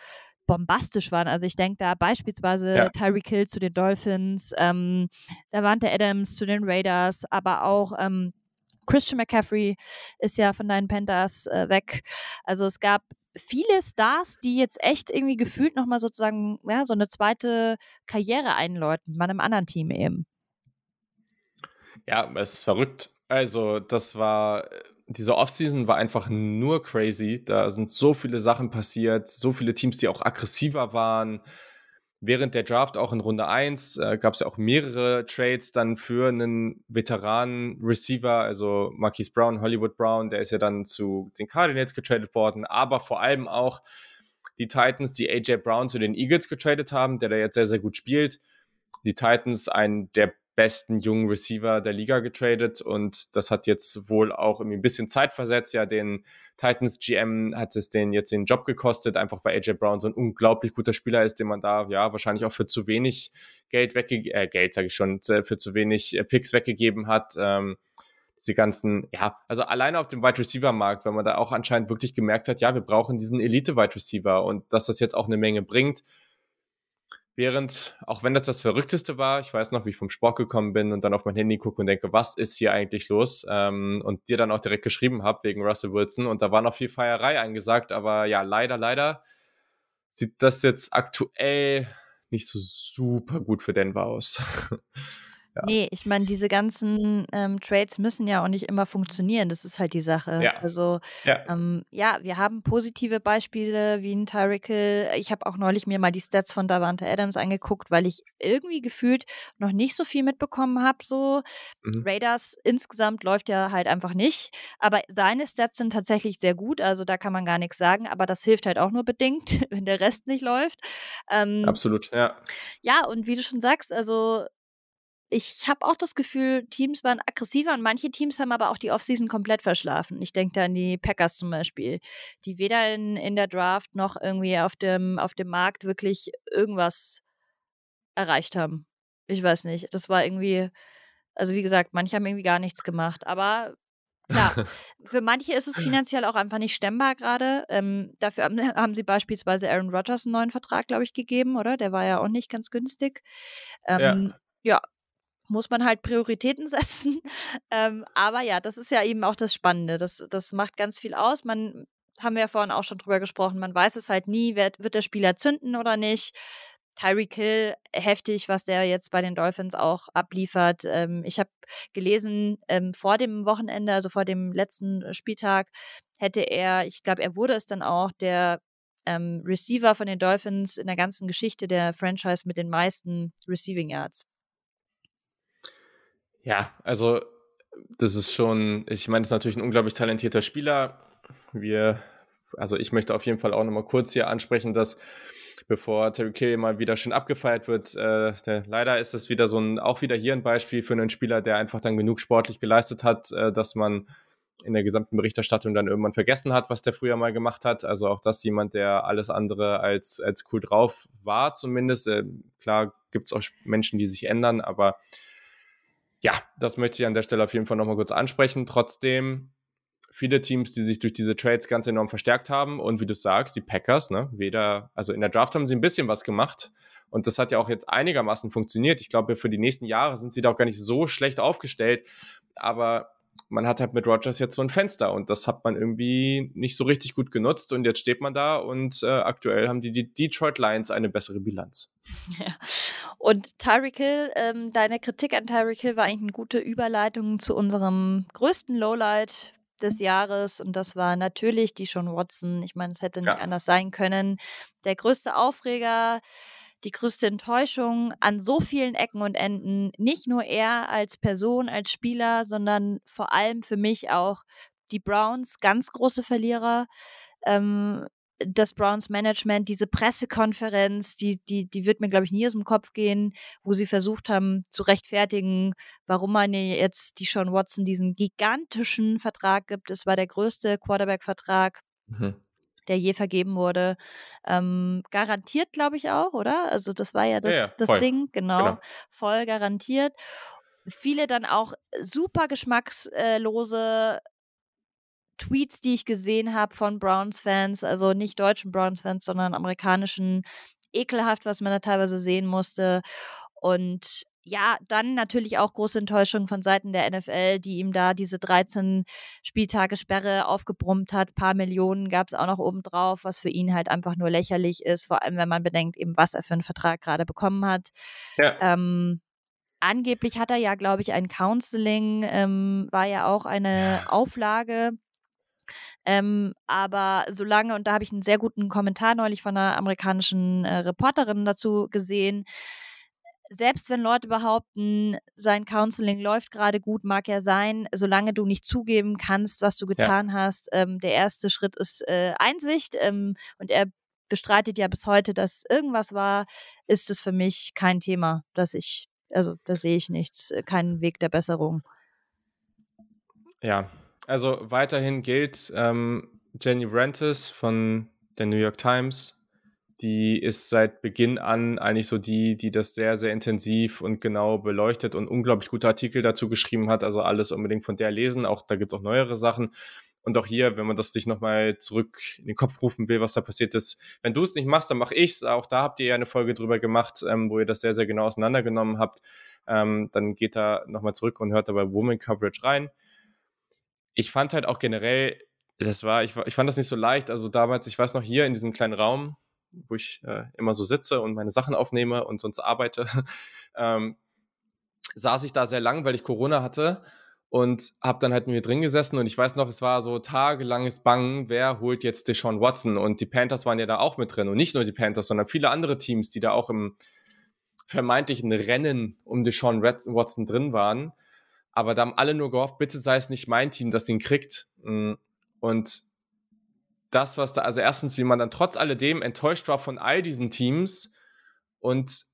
bombastisch waren. Also ich denke da beispielsweise ja. Tyreek Hill zu den Dolphins, ähm, Davante Adams zu den Raiders, aber auch ähm, Christian McCaffrey ist ja von deinen Panthers äh, weg. Also es gab viele Stars, die jetzt echt irgendwie gefühlt nochmal sozusagen ja, so eine zweite Karriere einläuten, bei einem anderen Team eben. Ja, es ist verrückt. Also, das war, diese Offseason war einfach nur crazy. Da sind so viele Sachen passiert, so viele Teams, die auch aggressiver waren. Während der Draft auch in Runde 1 äh, gab es ja auch mehrere Trades dann für einen Veteranen-Receiver, also Marquise Brown, Hollywood Brown, der ist ja dann zu den Cardinals getradet worden, aber vor allem auch die Titans, die AJ Brown zu den Eagles getradet haben, der da jetzt sehr, sehr gut spielt. Die Titans, ein der besten jungen Receiver der Liga getradet und das hat jetzt wohl auch irgendwie ein bisschen Zeit versetzt. Ja, den Titans GM hat es den jetzt den Job gekostet, einfach weil AJ Brown so ein unglaublich guter Spieler ist, den man da ja wahrscheinlich auch für zu wenig Geld weggegeben, äh, Geld sage ich schon, für zu wenig äh, Picks weggegeben hat. Ähm, diese ganzen, ja, also alleine auf dem Wide Receiver Markt, wenn man da auch anscheinend wirklich gemerkt hat, ja, wir brauchen diesen Elite Wide Receiver und dass das jetzt auch eine Menge bringt Während, auch wenn das das Verrückteste war, ich weiß noch, wie ich vom Sport gekommen bin und dann auf mein Handy gucke und denke, was ist hier eigentlich los? Ähm, und dir dann auch direkt geschrieben habe wegen Russell Wilson. Und da war noch viel Feierei eingesagt, aber ja, leider, leider sieht das jetzt aktuell nicht so super gut für Denver aus. [LAUGHS] Ja. Nee, ich meine, diese ganzen ähm, Trades müssen ja auch nicht immer funktionieren. Das ist halt die Sache. Ja. Also, ja. Ähm, ja, wir haben positive Beispiele wie ein Tyreek Hill. Ich habe auch neulich mir mal die Stats von Davante Adams angeguckt, weil ich irgendwie gefühlt noch nicht so viel mitbekommen habe. So, mhm. Raiders insgesamt läuft ja halt einfach nicht. Aber seine Stats sind tatsächlich sehr gut. Also, da kann man gar nichts sagen. Aber das hilft halt auch nur bedingt, [LAUGHS] wenn der Rest nicht läuft. Ähm, Absolut, ja. Ja, und wie du schon sagst, also ich habe auch das Gefühl, Teams waren aggressiver und manche Teams haben aber auch die Offseason komplett verschlafen. Ich denke da an die Packers zum Beispiel, die weder in, in der Draft noch irgendwie auf dem, auf dem Markt wirklich irgendwas erreicht haben. Ich weiß nicht. Das war irgendwie, also wie gesagt, manche haben irgendwie gar nichts gemacht. Aber klar, [LAUGHS] für manche ist es finanziell auch einfach nicht stemmbar gerade. Ähm, dafür haben, [LAUGHS] haben, sie beispielsweise Aaron Rodgers einen neuen Vertrag, glaube ich, gegeben, oder? Der war ja auch nicht ganz günstig. Ähm, ja. ja muss man halt Prioritäten [LAUGHS] setzen. Ähm, aber ja, das ist ja eben auch das Spannende. Das, das macht ganz viel aus. Man haben wir ja vorhin auch schon drüber gesprochen. Man weiß es halt nie, wird, wird der Spieler zünden oder nicht. Tyreek Hill, heftig, was der jetzt bei den Dolphins auch abliefert. Ähm, ich habe gelesen, ähm, vor dem Wochenende, also vor dem letzten Spieltag, hätte er, ich glaube, er wurde es dann auch, der ähm, Receiver von den Dolphins in der ganzen Geschichte der Franchise mit den meisten Receiving Yards. Ja, also das ist schon, ich meine, das ist natürlich ein unglaublich talentierter Spieler. Wir, also ich möchte auf jeden Fall auch nochmal kurz hier ansprechen, dass bevor Terry Kill mal wieder schön abgefeiert wird, äh, der, leider ist es wieder so ein, auch wieder hier ein Beispiel für einen Spieler, der einfach dann genug sportlich geleistet hat, äh, dass man in der gesamten Berichterstattung dann irgendwann vergessen hat, was der früher mal gemacht hat. Also auch das jemand, der alles andere als, als cool drauf war, zumindest. Äh, klar gibt es auch Menschen, die sich ändern, aber ja, das möchte ich an der Stelle auf jeden Fall nochmal kurz ansprechen. Trotzdem viele Teams, die sich durch diese Trades ganz enorm verstärkt haben. Und wie du sagst, die Packers, ne, weder, also in der Draft haben sie ein bisschen was gemacht. Und das hat ja auch jetzt einigermaßen funktioniert. Ich glaube, für die nächsten Jahre sind sie da auch gar nicht so schlecht aufgestellt. Aber man hat halt mit Rogers jetzt so ein Fenster und das hat man irgendwie nicht so richtig gut genutzt und jetzt steht man da und äh, aktuell haben die, die Detroit Lions eine bessere Bilanz. [LAUGHS] Ja. Und Tyreek Hill, ähm, deine Kritik an Tyreek Hill war eigentlich eine gute Überleitung zu unserem größten Lowlight des Jahres und das war natürlich die Sean Watson. Ich meine, es hätte nicht Ja. anders sein können. Der größte Aufreger, die größte Enttäuschung an so vielen Ecken und Enden. Nicht nur er als Person, als Spieler, sondern vor allem für mich auch die Browns, ganz große Verlierer. Ähm, das Browns Management, diese Pressekonferenz, die, die, die wird mir, glaube ich, nie aus dem Kopf gehen, wo sie versucht haben zu rechtfertigen, warum man jetzt die Sean Watson diesen gigantischen Vertrag gibt. Es war der größte Quarterback-Vertrag. Mhm der je vergeben wurde. Ähm, garantiert, glaube ich auch, oder? Also das war ja das, ja, ja, das Ding, genau, genau, voll garantiert. Viele dann auch super geschmackslose Tweets, die ich gesehen habe von Browns-Fans, also nicht deutschen Browns-Fans, sondern amerikanischen, ekelhaft, was man da teilweise sehen musste. Und ja, dann natürlich auch große Enttäuschung von Seiten der NFL, die ihm da diese 13 Spieltage Sperre aufgebrummt hat. Ein paar Millionen gab es auch noch obendrauf, was für ihn halt einfach nur lächerlich ist, vor allem wenn man bedenkt, eben was er für einen Vertrag gerade bekommen hat. Ja. Ähm, angeblich hat er ja, glaube ich, ein Counseling, ähm, war ja auch eine Auflage. Ähm, aber solange, und da habe ich einen sehr guten Kommentar neulich von einer amerikanischen äh, Reporterin dazu gesehen, selbst wenn Leute behaupten, sein Counseling läuft gerade gut, mag ja sein, solange du nicht zugeben kannst, was du getan ja. hast. Ähm, der erste Schritt ist äh, Einsicht ähm, und er bestreitet ja bis heute, dass irgendwas war, ist es für mich kein Thema, dass ich, also da sehe ich nichts, äh, keinen Weg der Besserung. Ja, also weiterhin gilt ähm, Jenny Rentis von der New York Times die ist seit Beginn an eigentlich so die, die das sehr, sehr intensiv und genau beleuchtet und unglaublich gute Artikel dazu geschrieben hat. Also alles unbedingt von der lesen. Auch da gibt es auch neuere Sachen. Und auch hier, wenn man das sich nochmal zurück in den Kopf rufen will, was da passiert ist, wenn du es nicht machst, dann mache ich es. Auch da habt ihr ja eine Folge drüber gemacht, ähm, wo ihr das sehr, sehr genau auseinandergenommen habt. Ähm, dann geht da nochmal zurück und hört dabei Woman Coverage rein. Ich fand halt auch generell, das war, ich, ich fand das nicht so leicht. Also damals, ich weiß noch hier in diesem kleinen Raum, wo ich äh, immer so sitze und meine Sachen aufnehme und sonst arbeite, [LAUGHS] ähm, saß ich da sehr lang, weil ich Corona hatte und habe dann halt mit mir drin gesessen und ich weiß noch, es war so tagelanges Bangen, wer holt jetzt Deshaun Watson? Und die Panthers waren ja da auch mit drin und nicht nur die Panthers, sondern viele andere Teams, die da auch im vermeintlichen Rennen um Deshaun Watson drin waren, aber da haben alle nur gehofft, bitte sei es nicht mein Team, das ihn kriegt. Mm, und das, was da, also erstens, wie man dann trotz alledem enttäuscht war von all diesen Teams und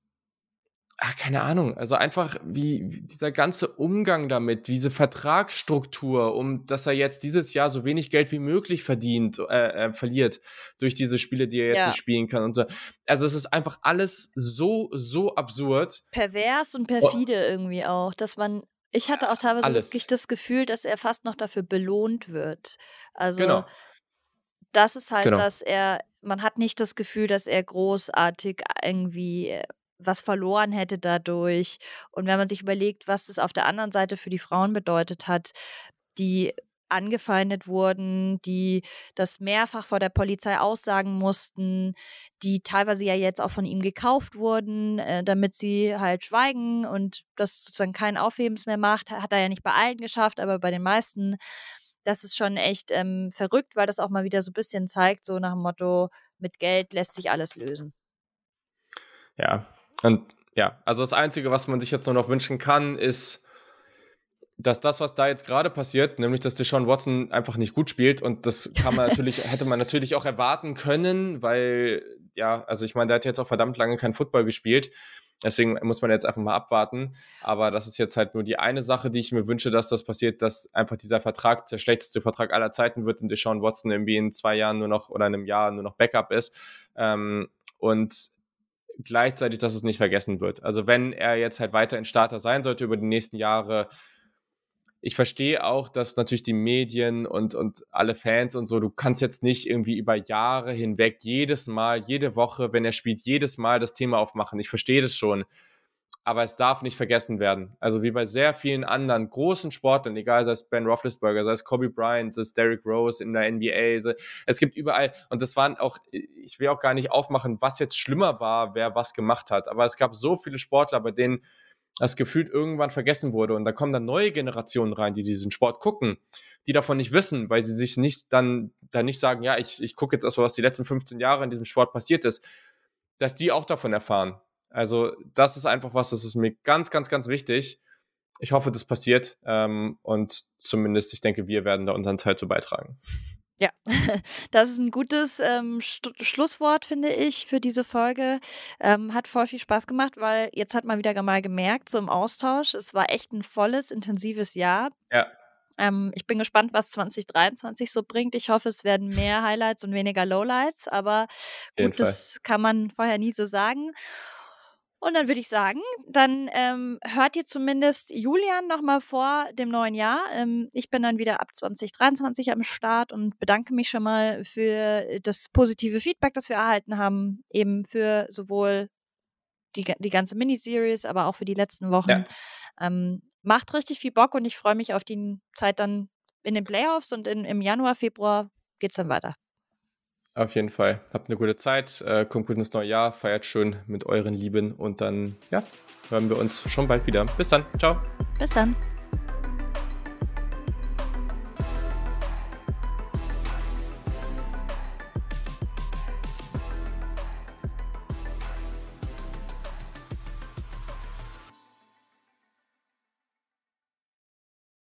ach, keine Ahnung, also einfach wie, wie dieser ganze Umgang damit, diese Vertragsstruktur, um dass er jetzt dieses Jahr so wenig Geld wie möglich verdient, äh, äh, verliert durch diese Spiele, die er jetzt ja. nicht spielen kann. Und so. Also es ist einfach alles so, so absurd. Pervers und perfide oh. irgendwie auch, dass man ich hatte auch teilweise Alles. wirklich das Gefühl, dass er fast noch dafür belohnt wird. Also genau das ist halt, genau. dass er, man hat nicht das Gefühl, dass er großartig irgendwie äh, was verloren hätte dadurch. Und wenn man sich überlegt, was das auf der anderen Seite für die Frauen bedeutet hat, die angefeindet wurden, die das mehrfach vor der Polizei aussagen mussten, die teilweise ja jetzt auch von ihm gekauft wurden, äh, damit sie halt schweigen und das sozusagen kein Aufhebens mehr macht. Hat er ja nicht bei allen geschafft, aber bei den meisten das ist schon echt ähm, verrückt, weil das auch mal wieder so ein bisschen zeigt, so nach dem Motto, mit Geld lässt sich alles lösen. Ja, und ja, also das Einzige, was man sich jetzt nur noch wünschen kann, ist, dass das, was da jetzt gerade passiert, nämlich dass Deshaun Watson einfach nicht gut spielt und das kann man [LAUGHS] natürlich, hätte man natürlich auch erwarten können, weil, ja, also ich meine, der hat jetzt auch verdammt lange kein Football gespielt Deswegen muss man jetzt einfach mal abwarten. Aber das ist jetzt halt nur die eine Sache, die ich mir wünsche, dass das passiert, dass einfach dieser Vertrag, der schlechteste Vertrag aller Zeiten wird und Deshaun Watson irgendwie in zwei Jahren nur noch oder in einem Jahr nur noch Backup ist. Ähm, und gleichzeitig, dass es nicht vergessen wird. Also wenn er jetzt halt weiter in Starter sein sollte über die nächsten Jahre, ich verstehe auch, dass natürlich die Medien und, und alle Fans und so, du kannst jetzt nicht irgendwie über Jahre hinweg jedes Mal, jede Woche, wenn er spielt, jedes Mal das Thema aufmachen. Ich verstehe das schon. Aber es darf nicht vergessen werden. Also wie bei sehr vielen anderen großen Sportlern, egal sei es Ben Roethlisberger, sei es Kobe Bryant, sei es Derrick Rose in der NBA, es gibt überall, und das waren auch, ich will auch gar nicht aufmachen, was jetzt schlimmer war, wer was gemacht hat, aber es gab so viele Sportler, bei denen das gefühlt irgendwann vergessen wurde. Und da kommen dann neue Generationen rein, die diesen Sport gucken, die davon nicht wissen, weil sie sich nicht dann, dann nicht sagen, ja, ich, ich gucke jetzt erst mal, was die letzten 15 Jahre in diesem Sport passiert ist, dass die auch davon erfahren. Also das ist einfach was, das ist mir ganz, ganz, ganz wichtig. Ich hoffe, das passiert ähm, und zumindest, ich denke, wir werden da unseren Teil zu beitragen. Ja, [LAUGHS] das ist ein gutes ähm, Schlusswort, finde ich, für diese Folge. Ähm, hat voll viel Spaß gemacht, weil jetzt hat man wieder mal gemerkt, so im Austausch, es war echt ein volles, intensives Jahr. Ja. Ähm, ich bin gespannt, was 2023 so bringt. Ich hoffe, es werden mehr Highlights und weniger Lowlights, aber gut, das kann man vorher nie so sagen. Und dann würde ich sagen, dann ähm, hört ihr zumindest Julian nochmal vor dem neuen Jahr. Ähm, ich bin dann wieder ab 2023 am Start und bedanke mich schon mal für das positive Feedback, das wir erhalten haben, eben für sowohl die, die ganze Miniseries, aber auch für die letzten Wochen. Ja. Ähm, macht richtig viel Bock und ich freue mich auf die Zeit dann in den Playoffs und in, im Januar, Februar geht es dann weiter. Auf jeden Fall. Habt eine gute Zeit, äh, kommt gut ins neue Jahr, feiert schön mit euren Lieben und dann, ja, hören wir uns schon bald wieder. Bis dann. Ciao. Bis dann.